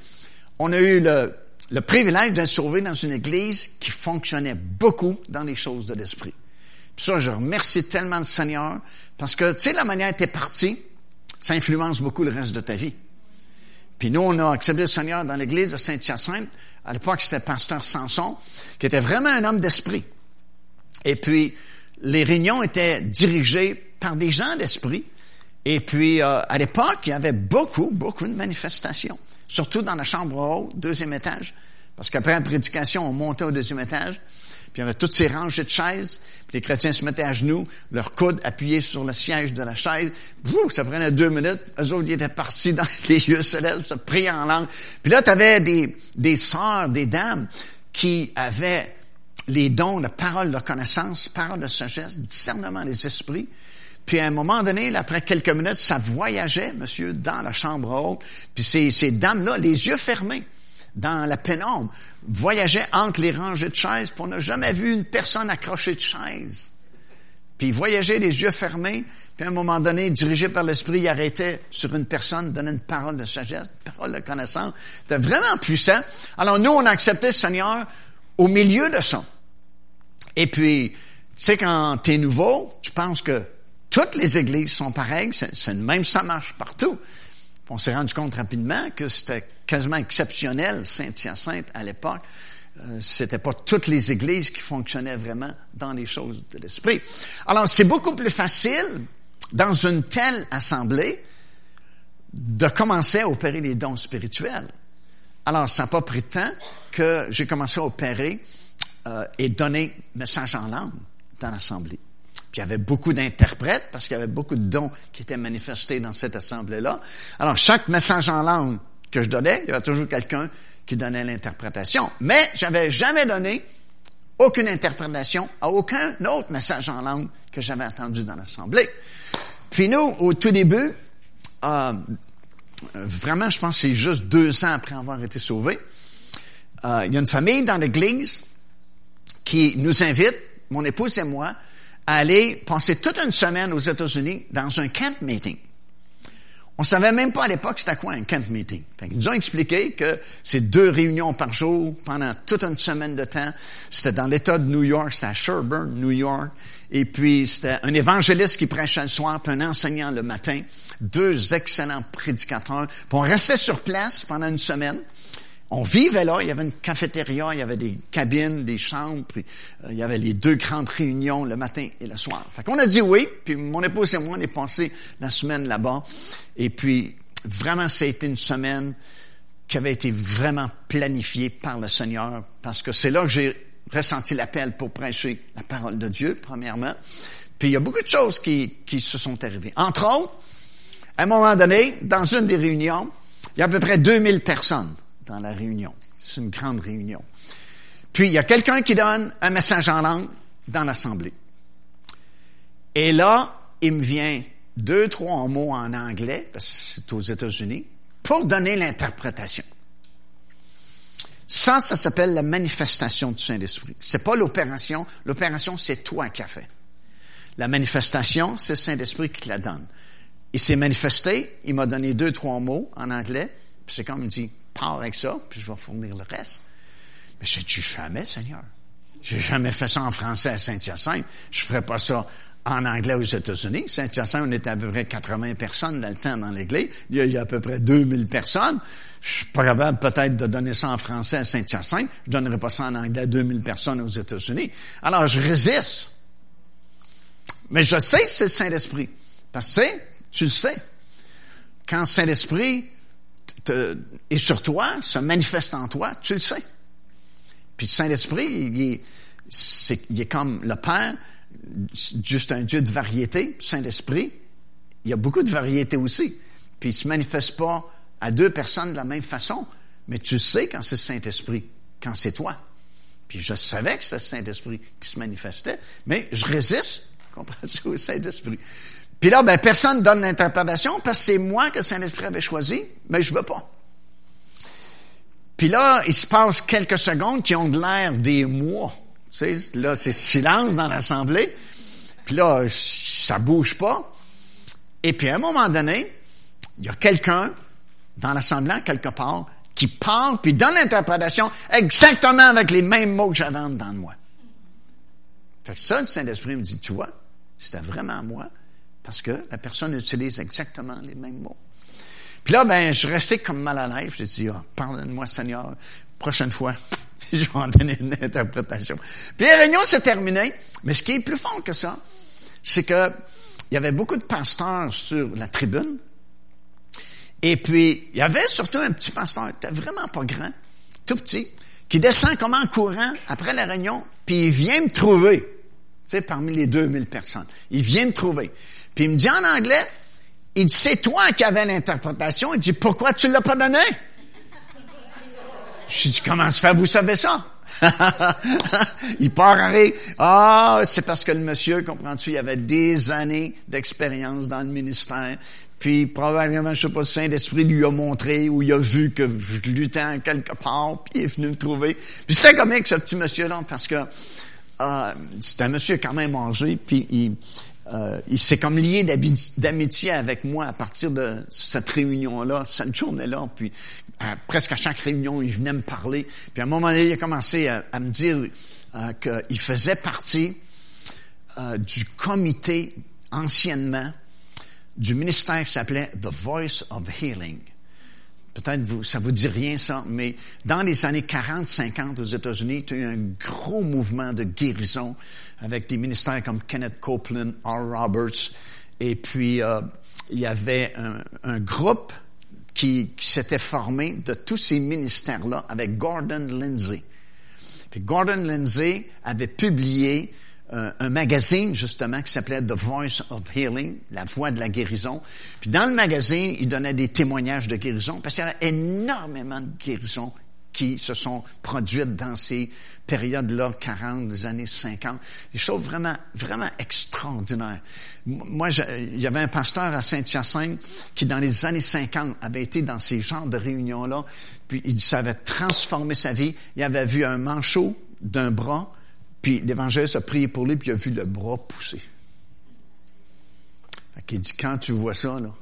on a eu le, privilège d'être sauvés dans une église qui fonctionnait beaucoup dans les choses de l'esprit. ça, je remercie tellement le Seigneur parce que, tu sais, la manière dont tu es parti, ça influence beaucoup le reste de ta vie. Puis nous, on a accepté le Seigneur dans l'église de Saint-Hyacinthe. À l'époque, c'était pasteur Samson, qui était vraiment un homme d'esprit. Et puis, les réunions étaient dirigées par des gens d'esprit. Et puis, euh, à l'époque, il y avait beaucoup, beaucoup de manifestations. Surtout dans la chambre haute, deuxième étage. Parce qu'après la prédication, on montait au deuxième étage. Puis il y avait toutes ces rangées de chaises. Puis les chrétiens se mettaient à genoux, leurs coudes appuyés sur le siège de la chaise. ça prenait deux minutes. Eux autres, ils étaient partis dans les lieux célèbres, ça priait en langue. Puis là, tu avais des, des sœurs, des dames qui avaient les dons de parole de connaissance, parole de sagesse, discernement des esprits. Puis à un moment donné, après quelques minutes, ça voyageait, monsieur, dans la chambre haute. Puis ces, ces dames-là, les yeux fermés, dans la pénombre, voyageaient entre les rangées de chaises, puis on n'a jamais vu une personne accrochée de chaise. Puis ils voyageaient les yeux fermés, puis à un moment donné, dirigé par l'Esprit, il arrêtait sur une personne, donnait une parole de sagesse, une parole de connaissance. C'était vraiment puissant. Alors nous, on a accepté le Seigneur au milieu de ça. Et puis, tu sais, quand tu es nouveau, tu penses que toutes les églises sont pareilles, c'est le même, ça marche partout. On s'est rendu compte rapidement que c'était quasiment exceptionnel, Saint-Hyacinthe, à l'époque. Euh, c'était pas toutes les églises qui fonctionnaient vraiment dans les choses de l'esprit. Alors, c'est beaucoup plus facile, dans une telle assemblée, de commencer à opérer les dons spirituels. Alors, ça n'a pas pris de temps que j'ai commencé à opérer euh, et donner message en langue dans l'assemblée. Puis il y avait beaucoup d'interprètes parce qu'il y avait beaucoup de dons qui étaient manifestés dans cette assemblée-là. Alors chaque message en langue que je donnais, il y avait toujours quelqu'un qui donnait l'interprétation. Mais j'avais jamais donné aucune interprétation à aucun autre message en langue que j'avais entendu dans l'assemblée. Puis nous, au tout début, euh, vraiment, je pense que c'est juste deux ans après avoir été sauvés, euh, il y a une famille dans l'église qui nous invite, mon épouse et moi, à aller passer toute une semaine aux États-Unis dans un camp meeting. On savait même pas à l'époque c'était quoi un camp meeting. ils nous ont expliqué que c'est deux réunions par jour pendant toute une semaine de temps. C'était dans l'État de New York, c'était à Sherburne, New York. Et puis c'était un évangéliste qui prêchait le soir, puis un enseignant le matin. Deux excellents prédicateurs. Puis on restait sur place pendant une semaine. On vivait là, il y avait une cafétéria, il y avait des cabines, des chambres, puis euh, il y avait les deux grandes réunions le matin et le soir. Fait qu'on a dit oui, puis mon épouse et moi, on est passé la semaine là-bas. Et puis, vraiment, été une semaine qui avait été vraiment planifiée par le Seigneur, parce que c'est là que j'ai ressenti l'appel pour prêcher la parole de Dieu, premièrement. Puis il y a beaucoup de choses qui, qui se sont arrivées. Entre autres, à un moment donné, dans une des réunions, il y a à peu près 2000 personnes dans la réunion. C'est une grande réunion. Puis, il y a quelqu'un qui donne un message en langue dans l'assemblée. Et là, il me vient deux, trois mots en anglais, parce que c'est aux États-Unis, pour donner l'interprétation. Ça, ça s'appelle la manifestation du Saint-Esprit. C'est pas l'opération. L'opération, c'est toi qui as fait. La manifestation, c'est le Saint-Esprit qui la donne. Il s'est manifesté, il m'a donné deux, trois mots en anglais, puis c'est comme il dit, pars avec ça, puis je vais fournir le reste. Mais j'ai dit jamais, Seigneur. J'ai jamais fait ça en français à Saint-Hyacinthe. Je ferais pas ça en anglais aux États-Unis. Saint-Hyacinthe, on était à peu près 80 personnes dans le temps dans l'église. Il, y a, à peu près 2000 personnes. Je suis capable peut-être de donner ça en français à Saint-Hyacinthe. Je donnerai pas ça en anglais à 2000 personnes aux États-Unis. Alors, je résiste. Mais je sais que c'est le Saint-Esprit. Parce que, tu le sais. Quand Saint-Esprit et sur toi, se manifeste en toi, tu le sais. Puis le Saint-Esprit, il est, il est comme le Père, juste un Dieu de variété, Saint-Esprit. Il y a beaucoup de variété aussi. Puis il se manifeste pas à deux personnes de la même façon, mais tu sais quand c'est Saint-Esprit, quand c'est toi. Puis je savais que c'était Saint-Esprit qui se manifestait, mais je résiste, comprends-tu, au Saint-Esprit. Puis là, ben, personne donne l'interprétation parce que c'est moi que Saint-Esprit avait choisi, mais je veux pas. Puis là, il se passe quelques secondes qui ont l'air des mois. Tu sais, là, c'est silence dans l'assemblée. Puis là, ça bouge pas. Et puis à un moment donné, il y a quelqu'un dans l'assemblée, quelque part, qui parle, puis donne l'interprétation exactement avec les mêmes mots que j'avais en dedans de moi. Fait que ça, le Saint-Esprit me dit, tu vois, c'était vraiment moi, parce que la personne utilise exactement les mêmes mots. Puis là, ben, je restais comme mal à l'aise. Je dis, oh, pardonne-moi, Seigneur, prochaine fois, je vais en donner une interprétation. Puis la réunion s'est terminée, mais ce qui est plus fort que ça, c'est que il y avait beaucoup de pasteurs sur la tribune, et puis, il y avait surtout un petit pasteur, qui était vraiment pas grand, tout petit, qui descend comme en courant après la réunion, puis il vient me trouver, tu sais, parmi les 2000 personnes. Il vient me trouver. Puis il me dit en anglais, il dit, c'est toi qui avais l'interprétation. Il dit, pourquoi tu l'as pas donné? Je dis, comment se fait, vous savez ça? il part à rire. Ah, c'est parce que le monsieur, comprends-tu, il avait des années d'expérience dans le ministère. Puis probablement, je sais pas, le Saint-Esprit lui a montré ou il a vu que je luttais en quelque part, puis il est venu me trouver. Puis c'est avec ce petit monsieur-là, parce que euh, c'est un monsieur quand même âgé, puis il, euh, il s'est comme lié d'amitié avec moi à partir de cette réunion-là, cette journée-là. Puis presque à chaque réunion, il venait me parler. Puis à un moment donné, il a commencé à, me dire euh, qu'il faisait partie euh, du comité anciennement du ministère qui s'appelait The Voice of Healing. Peut-être vous, ça vous dit rien ça, mais dans les années 40-50 aux États-Unis, il y a eu un gros mouvement de guérison avec des ministères comme Kenneth Copeland, R. Roberts, et puis euh, il y avait un, un groupe qui, qui s'était formé de tous ces ministères-là avec Gordon Lindsay. Puis Gordon Lindsay avait publié euh, un magazine justement qui s'appelait The Voice of Healing, la voix de la guérison. Puis dans le magazine, il donnait des témoignages de guérison parce qu'il y avait énormément de guérisons qui se sont produites dans ces périodes-là, 40, des années 50. Des choses vraiment, vraiment extraordinaires. Moi, il y avait un pasteur à Saint-Hyacinthe qui, dans les années 50, avait été dans ces genres de réunions-là, puis il, ça avait transformé sa vie. Il avait vu un manchot d'un bras, puis l'évangéliste a prié pour lui, puis il a vu le bras pousser. Fait dit, quand tu vois ça, là,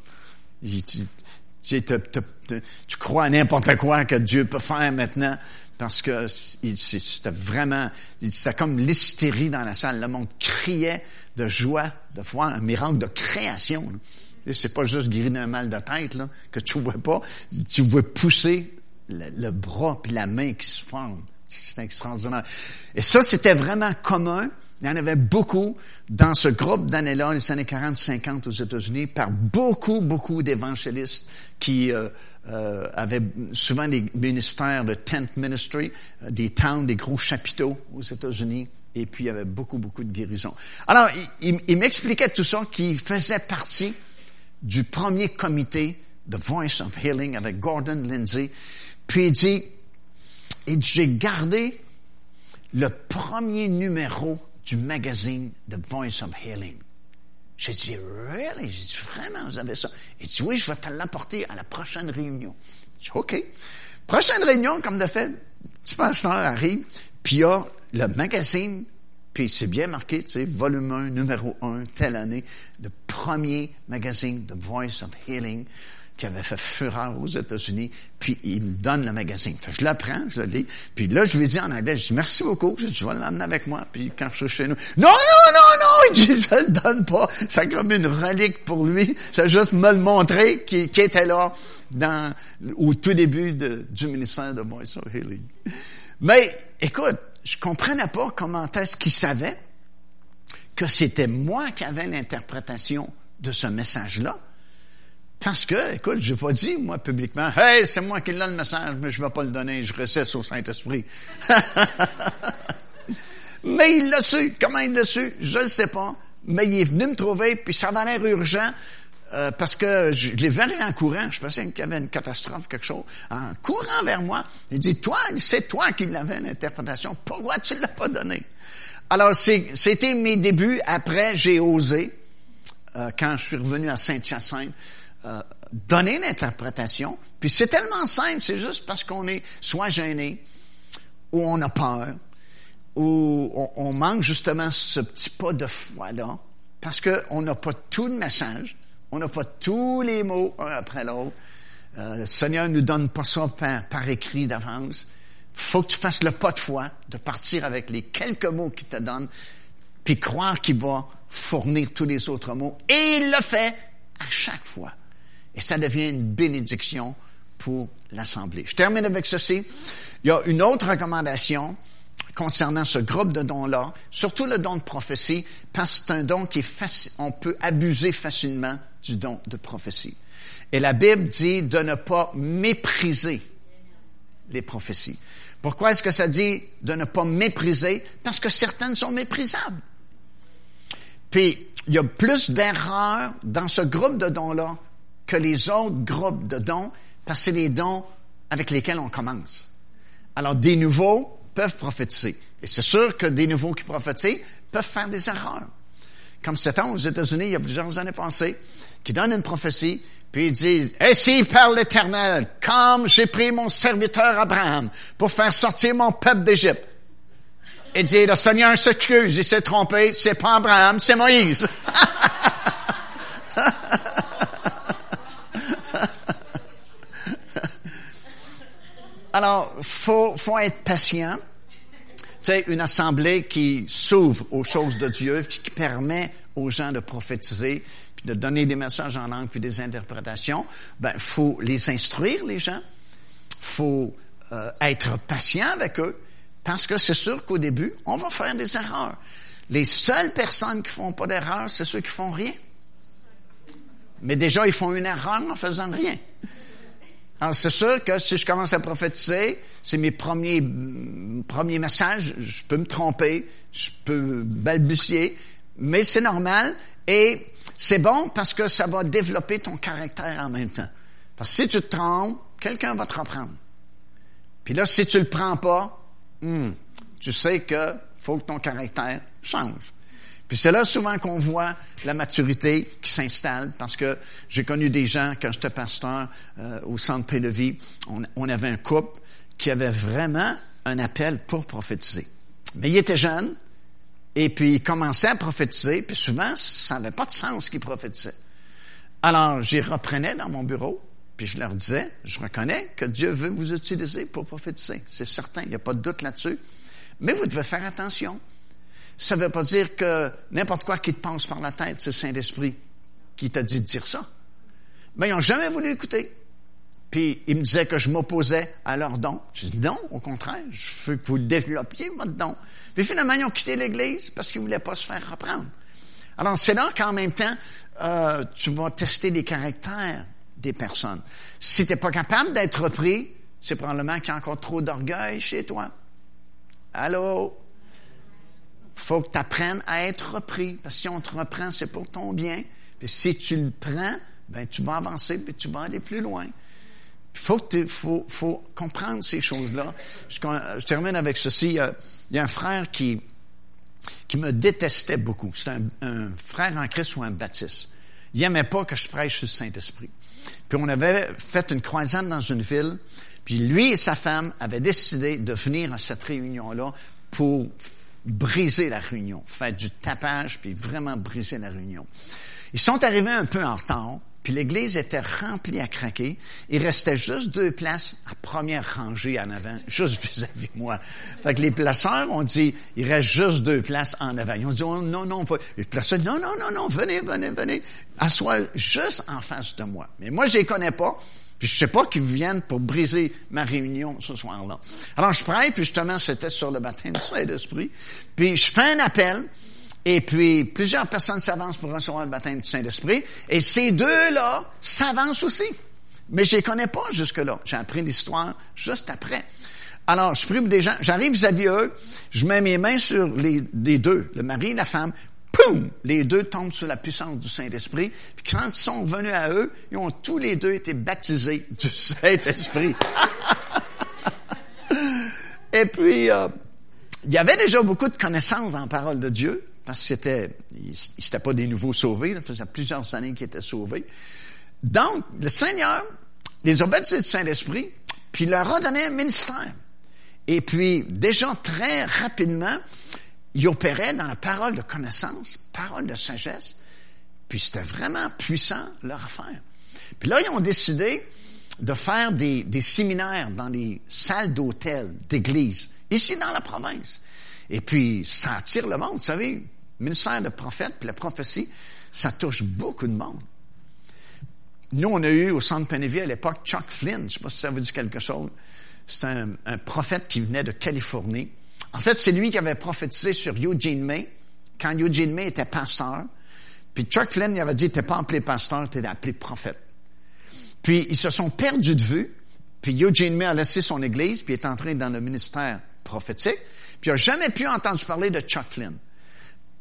tu, tu, crois à n'importe quoi que Dieu peut faire maintenant, parce que c'était vraiment, c'était comme l'hystérie dans la salle. Le monde criait de joie de voir un miracle de création. C'est pas juste guérir d'un mal de tête là, que tu vois pas. Tu vois pousser le, bras puis la main qui se forment. C'est extraordinaire. Et ça, c'était vraiment commun. Il y en avait beaucoup dans ce groupe d'années-là, les années 40-50 aux États-Unis, par beaucoup, beaucoup d'évangélistes qui euh, euh, avaient souvent des ministères de tent ministry, euh, des towns, des gros chapiteaux aux États-Unis, et puis il y avait beaucoup, beaucoup de guérisons. Alors, il, il m'expliquait tout ça, qu'il faisait partie du premier comité The Voice of Healing avec Gordon Lindsay. Puis il dit, et j'ai gardé le premier numéro du magazine The Voice of Healing. J'ai dit, really? J'ai dit, vraiment, vous avez ça? Il dit, oui, je vais te l'apporter à la prochaine réunion. J'ai dit, OK. Prochaine réunion, comme de fait, petit pasteur arrive, puis il y a le magazine, puis c'est bien marqué, tu sais, volume 1, numéro 1, telle année, le premier magazine, The Voice of Healing qui avait fait fureur aux États-Unis, puis il me donne le magazine. Fait, je le prends, je le lis, puis là, je lui dis en anglais, je dis merci beaucoup, je, dis, je vais l'emmener avec moi, puis quand je suis chez nous, non, non, non, dit, je le donne pas, c'est comme une relique pour lui, c'est juste me le montrer qui, qui était là dans, au tout début de, du ministère de of Healing. Mais, écoute, je comprenais pas comment est-ce qu'il savait que c'était moi qui avais l'interprétation de ce message-là. Parce que, écoute, j'ai pas dit, moi, publiquement, hey, c'est moi qui l'ai le message, mais je vais pas le donner, je recesse au Saint-Esprit. mais il l'a su. Comment il l'a su? Je ne sais pas. Mais il est venu me trouver, puis ça avait l'air urgent, euh, parce que je, l'ai vu en courant. Je pensais qu'il y avait une catastrophe, quelque chose. En courant vers moi, il dit, toi, c'est toi qui l'avais l'interprétation. Pourquoi tu l'as pas donné? Alors, c'était mes débuts. Après, j'ai osé, euh, quand je suis revenu à Saint-Hyacinthe, euh, donner l'interprétation. Puis c'est tellement simple, c'est juste parce qu'on est soit gêné, ou on a peur, ou on, manque justement ce petit pas de foi-là, parce qu'on n'a pas tout le message, on n'a pas tous les mots un après l'autre. Euh, le Seigneur ne nous donne pas ça par, par écrit d'avance. faut que tu fasses le pas de foi, de partir avec les quelques mots qu'il te donne, puis croire qu'il va fournir tous les autres mots. Et il le fait à chaque fois. Et ça devient une bénédiction pour l'Assemblée. Je termine avec ceci. Il y a une autre recommandation concernant ce groupe de dons-là, surtout le don de prophétie, parce que c'est un don qui est on peut abuser facilement du don de prophétie. Et la Bible dit de ne pas mépriser les prophéties. Pourquoi est-ce que ça dit de ne pas mépriser? Parce que certaines sont méprisables. Puis, il y a plus d'erreurs dans ce groupe de dons-là que les autres groupes de dons, parce que c'est les dons avec lesquels on commence. Alors, des nouveaux peuvent prophétiser. Et c'est sûr que des nouveaux qui prophétisent peuvent faire des erreurs. Comme cet homme aux États-Unis, il y a plusieurs années passées, qui donne une prophétie, puis il dit, Ainsi parle l'Éternel, comme j'ai pris mon serviteur Abraham pour faire sortir mon peuple d'Égypte. Il dit, le Seigneur s'excuse, il s'est trompé, c'est pas Abraham, c'est Moïse. Alors, faut, faut être patient. Tu sais, une assemblée qui s'ouvre aux choses de Dieu, qui permet aux gens de prophétiser, puis de donner des messages en langue, puis des interprétations, ben, faut les instruire, les gens. Faut euh, être patient avec eux, parce que c'est sûr qu'au début, on va faire des erreurs. Les seules personnes qui font pas d'erreurs, c'est ceux qui font rien. Mais déjà, ils font une erreur en faisant rien. Alors, c'est sûr que si je commence à prophétiser, c'est mes premiers, premiers messages, je peux me tromper, je peux balbutier, mais c'est normal et c'est bon parce que ça va développer ton caractère en même temps. Parce que si tu te trompes, quelqu'un va te reprendre. Puis là, si tu le prends pas, hmm, tu sais que faut que ton caractère change. Puis c'est là souvent qu'on voit la maturité qui s'installe parce que j'ai connu des gens, quand j'étais pasteur euh, au centre de Vie, on, avait un couple qui avait vraiment un appel pour prophétiser. Mais il était jeune et puis il commençait à prophétiser, puis souvent, ça n'avait pas de sens qu'il prophétisait. Alors, j'y reprenais dans mon bureau, puis je leur disais, je reconnais que Dieu veut vous utiliser pour prophétiser. C'est certain, il n'y a pas de doute là-dessus. Mais vous devez faire attention. Ça ne veut pas dire que n'importe quoi qui te passe par la tête, c'est le Saint-Esprit qui t'a dit de dire ça. Mais ils n'ont jamais voulu écouter. Puis ils me disaient que je m'opposais à leur don. Je dis non, au contraire, je veux que vous développiez votre don. Puis finalement, ils ont quitté l'Église parce qu'ils ne voulaient pas se faire reprendre. Alors c'est là qu'en même temps, euh, tu vas tester les caractères des personnes. Si tu n'es pas capable d'être repris, c'est probablement qu'il y a encore trop d'orgueil chez toi. Allô? Faut que tu apprennes à être repris. Parce que si on te reprend, c'est pour ton bien. Puis si tu le prends, ben tu vas avancer puis tu vas aller plus loin. Faut que faut, faut comprendre ces choses-là. Je, termine avec ceci. Il y, a, un frère qui, qui me détestait beaucoup. C'est un, un, frère en Christ ou un baptiste. Il n'aimait pas que je prêche sur le Saint-Esprit. Puis on avait fait une croisade dans une ville. Puis lui et sa femme avaient décidé de venir à cette réunion-là pour briser la réunion, faire du tapage, puis vraiment briser la réunion. Ils sont arrivés un peu en retard, puis l'église était remplie à craquer. Il restait juste deux places à première rangée en avant, juste vis-à-vis de moi. Fait que les placeurs ont dit, il reste juste deux places en avant. Ils ont dit, oh, non, non, pas. Les placeurs, non, non, non, non, venez, venez, venez. Assois juste en face de moi. Mais moi, je les connais pas. Puis je sais pas qu'ils viennent pour briser ma réunion ce soir-là. Alors je prie, puis justement, c'était sur le baptême du Saint-Esprit. Puis je fais un appel, et puis plusieurs personnes s'avancent pour recevoir le baptême du Saint-Esprit. Et ces deux-là s'avancent aussi. Mais je les connais pas jusque-là. J'ai appris l'histoire juste après. Alors, je prie des gens, j'arrive vis-à-vis eux, je mets mes mains sur les deux, le mari et la femme, poum, les deux tombent sous la puissance du Saint-Esprit. Puis quand ils sont venus à eux, ils ont tous les deux été baptisés du Saint-Esprit. Et puis, euh, il y avait déjà beaucoup de connaissances dans la parole de Dieu, parce que c'était, n'étaient pas des nouveaux sauvés, ça faisait plusieurs années qu'ils étaient sauvés. Donc, le Seigneur les a baptisés du Saint-Esprit, puis leur a donné un ministère. Et puis, déjà très rapidement, ils opéraient dans la parole de connaissance, parole de sagesse, puis c'était vraiment puissant leur affaire. Puis là, ils ont décidé de faire des, des séminaires dans les salles d'hôtel, d'église, ici dans la province. Et puis, ça attire le monde, vous savez, le ministère de prophète, puis la prophétie, ça touche beaucoup de monde. Nous, on a eu au centre Penevie à l'époque Chuck Flynn, je ne sais pas si ça vous dit quelque chose. C'est un, prophète qui venait de Californie. En fait, c'est lui qui avait prophétisé sur Eugene May, quand Eugene May était pasteur. Puis Chuck Flynn, il avait dit, t'es pas appelé pasteur, t'es appelé prophète. Puis ils se sont perdus de vue. Puis Eugene May a laissé son église, puis est entré dans le ministère prophétique. Puis il n'a jamais pu entendre parler de Chuck Flynn.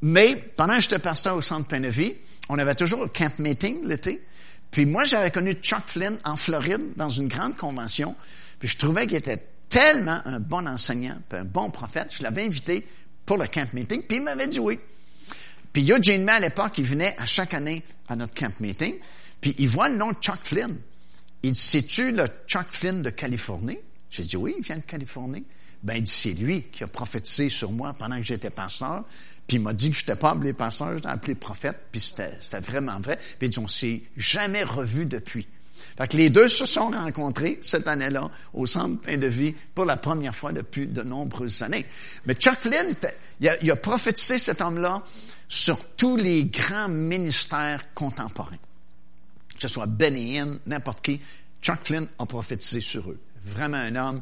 Mais pendant que j'étais pasteur au centre Penevie, on avait toujours un camp meeting l'été. Puis moi, j'avais connu Chuck Flynn en Floride dans une grande convention. Puis je trouvais qu'il était tellement un bon enseignant, un bon prophète. Je l'avais invité pour le camp meeting, puis il m'avait dit oui. Puis Eugene May, à l'époque, il venait à chaque année à notre camp meeting, puis il voit le nom de Chuck Flynn. Il dit, c'est-tu le Chuck Flynn de Californie? J'ai dit, oui, il vient de Californie. Ben, il dit, c'est lui qui a prophétisé sur moi pendant que j'étais pasteur. Puis il m'a dit que je n'étais pas appelé pasteur, j'étais appelé prophète. Puis c'était, vraiment vrai. Puis il dit, on s'est jamais revu depuis. Fait que les deux se sont rencontrés cette année-là au Centre Pain de Vie pour la première fois depuis de nombreuses années. Mais Chuck Flynn, il a, prophétisé cet homme-là sur tous les grands ministères contemporains que ce soit Benny Hinn, n'importe qui, Chuck Flynn a prophétisé sur eux. Vraiment un homme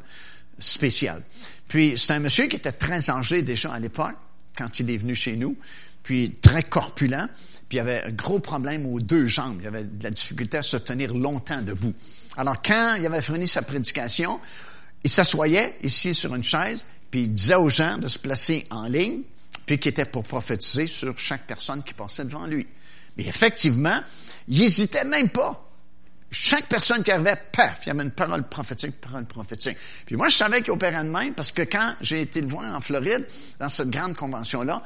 spécial. Puis c'est un monsieur qui était très âgé déjà à l'époque, quand il est venu chez nous, puis très corpulent, puis il avait un gros problème aux deux jambes. Il avait de la difficulté à se tenir longtemps debout. Alors quand il avait fini sa prédication, il s'assoyait ici sur une chaise, puis il disait aux gens de se placer en ligne, puis qui était pour prophétiser sur chaque personne qui passait devant lui. Mais effectivement, il n'hésitait même pas. Chaque personne qui arrivait, paf, il y avait une parole prophétique, parole prophétique. Puis moi, je savais qu'il opérait de même parce que quand j'ai été le voir en Floride, dans cette grande convention-là,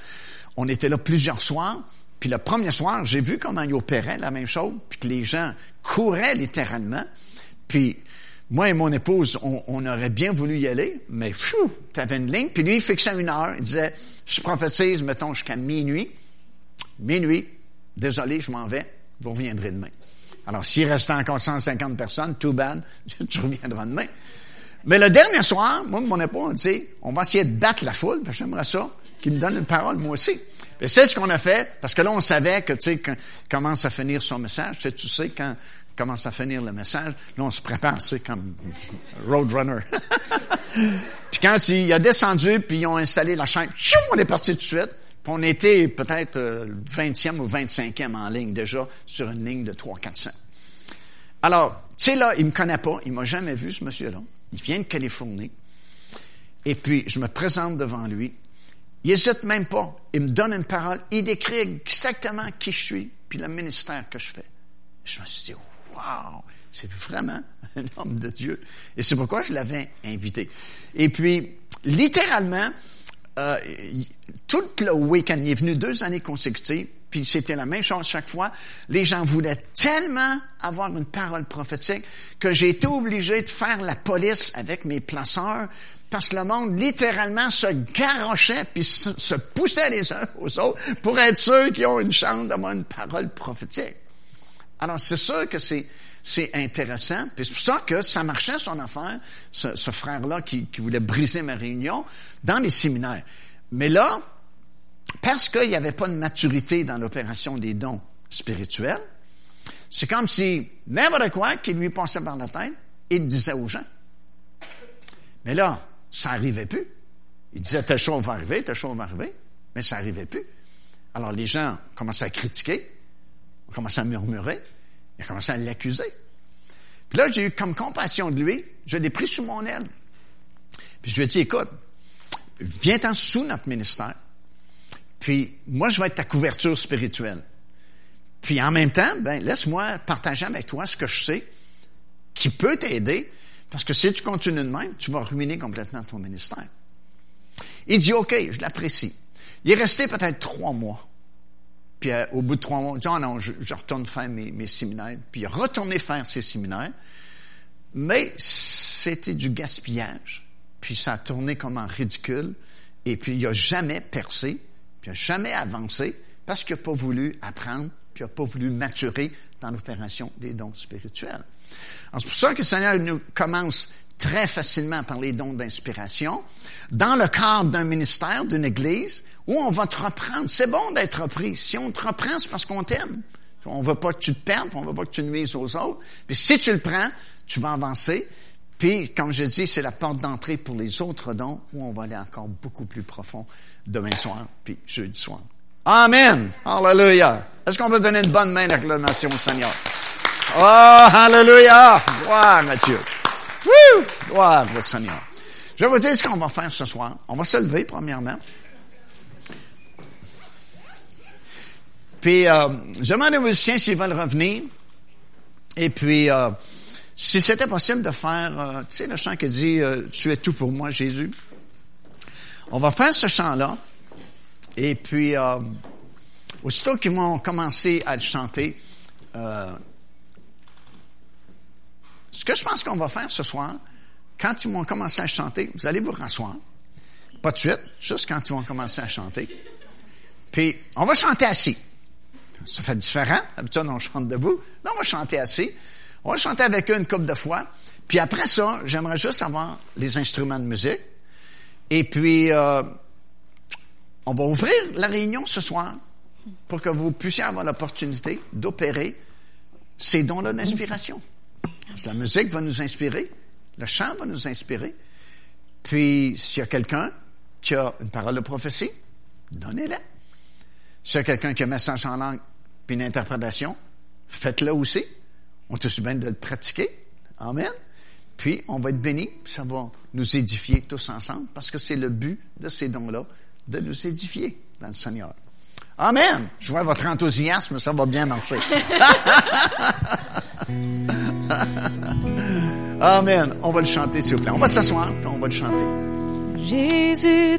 on était là plusieurs soirs. Puis le premier soir, j'ai vu comment il opérait la même chose, puis que les gens couraient littéralement. Puis moi et mon épouse, on, aurait bien voulu y aller, mais tu avais une ligne. Puis lui, il fixait une heure. Il disait, je prophétise, mettons, jusqu'à minuit. Minuit, désolé, je m'en vais vous reviendrez demain. Alors, s'il restait encore 150 personnes, too bad, tu reviendras demain. Mais le dernier soir, moi, mon épouse, on dit, on va essayer de battre la foule, parce que j'aimerais ça, qu'il me donne une parole, moi aussi. Et c'est ce qu'on a fait, parce que là, on savait que, tu sais, quand commence à finir son message, tu sais, tu sais, quand commence à finir le message, là, on se prépare, c'est comme Roadrunner. puis quand il a descendu, puis ils ont installé la chaîne, on est parti tout de suite on était peut-être 20e euh, ou 25e en ligne déjà sur une ligne de 300-400. Alors, tu sais là, il me connaît pas, il m'a jamais vu ce monsieur-là. Il vient de Californie. Et puis, je me présente devant lui. Il n'hésite même pas. Il me donne une parole. Il décrit exactement qui je suis, puis le ministère que je fais. Je me suis dit, wow, c'est vraiment un homme de Dieu. Et c'est pourquoi je l'avais invité. Et puis, littéralement, euh, tout le week-end, il est venu deux années consécutives, puis c'était la même chose chaque fois. Les gens voulaient tellement avoir une parole prophétique que j'ai été obligé de faire la police avec mes placeurs parce que le monde littéralement se garochait puis se, poussait les uns aux autres pour être sûr qu'ils ont une chance d'avoir une parole prophétique. Alors c'est sûr que c'est c'est intéressant. Puis c'est pour ça que ça marchait son affaire, ce, ce frère-là qui, qui, voulait briser ma réunion, dans les séminaires. Mais là, parce qu'il n'y avait pas de maturité dans l'opération des dons spirituels, c'est comme si n'importe quoi qui lui passait par la tête, il disait aux gens. Mais là, ça n'arrivait plus. Il disait, telle chose va arriver, telle chose va arriver, mais ça n'arrivait plus. Alors les gens commençaient à critiquer, commençaient à murmurer, il a commencé à l'accuser. Puis là, j'ai eu comme compassion de lui. Je l'ai pris sous mon aile. Puis je lui ai dit, écoute, viens-t'en sous notre ministère. Puis moi, je vais être ta couverture spirituelle. Puis en même temps, ben, laisse-moi partager avec toi ce que je sais qui peut t'aider. Parce que si tu continues de même, tu vas ruiner complètement ton ministère. Il dit, OK, je l'apprécie. Il est resté peut-être trois mois. Puis euh, au bout de trois mois, il dit, oh non, je, retourne faire mes, séminaires. Puis il a retourné faire ses séminaires. Mais c'était du gaspillage. Puis ça a tourné comme en ridicule. Et puis il a jamais percé, puis il n'a jamais avancé parce qu'il n'a pas voulu apprendre, puis il n'a pas voulu maturer dans l'opération des dons spirituels. C'est pour ça que le Seigneur nous commence très facilement par les dons d'inspiration, dans le cadre d'un ministère, d'une église, où on va te reprendre. C'est bon d'être repris. Si on te reprend, c'est parce qu'on t'aime. On veut pas que tu te perdes, on veut pas que tu nuises aux autres. Puis si tu le prends, tu vas avancer. Puis, comme je dis, c'est la porte d'entrée pour les autres dons où on va aller encore beaucoup plus profond demain soir, puis jeudi soir. Amen! Hallelujah! Est-ce qu'on peut donner une bonne main d'acclamation au Seigneur? Oh, hallelujah! Gloire à Dieu! Woo! Gloire au Seigneur. Je vais vous dire ce qu'on va faire ce soir. On va se lever, premièrement. Puis, euh, je demande aux musiciens s'ils veulent revenir. Et puis, euh, si c'était possible de faire, euh, tu sais, le chant qui dit euh, Tu es tout pour moi, Jésus. On va faire ce chant-là. Et puis, aussitôt qu'ils vont commencer à le chanter, ce que je pense qu'on va faire ce soir, quand ils vont commencer à chanter, vous allez vous rasseoir. Pas de suite, juste quand ils vont commencer à chanter. Puis, on va chanter assis. Ça fait différent. D'habitude, on chante debout. Là, on va chanter assis. On va chanter avec eux une couple de fois. Puis après ça, j'aimerais juste avoir les instruments de musique. Et puis, euh, on va ouvrir la réunion ce soir pour que vous puissiez avoir l'opportunité d'opérer ces dons-là d'inspiration. La musique va nous inspirer, le chant va nous inspirer. Puis, s'il y a quelqu'un qui a une parole de prophétie, donnez-la. S'il y a quelqu'un qui a un message en langue puis une interprétation, faites-le aussi. On te bien de le pratiquer. Amen. Puis, on va être bénis, ça va nous édifier tous ensemble, parce que c'est le but de ces dons-là, de nous édifier dans le Seigneur. Amen. Je vois votre enthousiasme, ça va bien marcher. Amen. On va le chanter, s'il vous plaît. On va s'asseoir, on va le chanter. Jésus,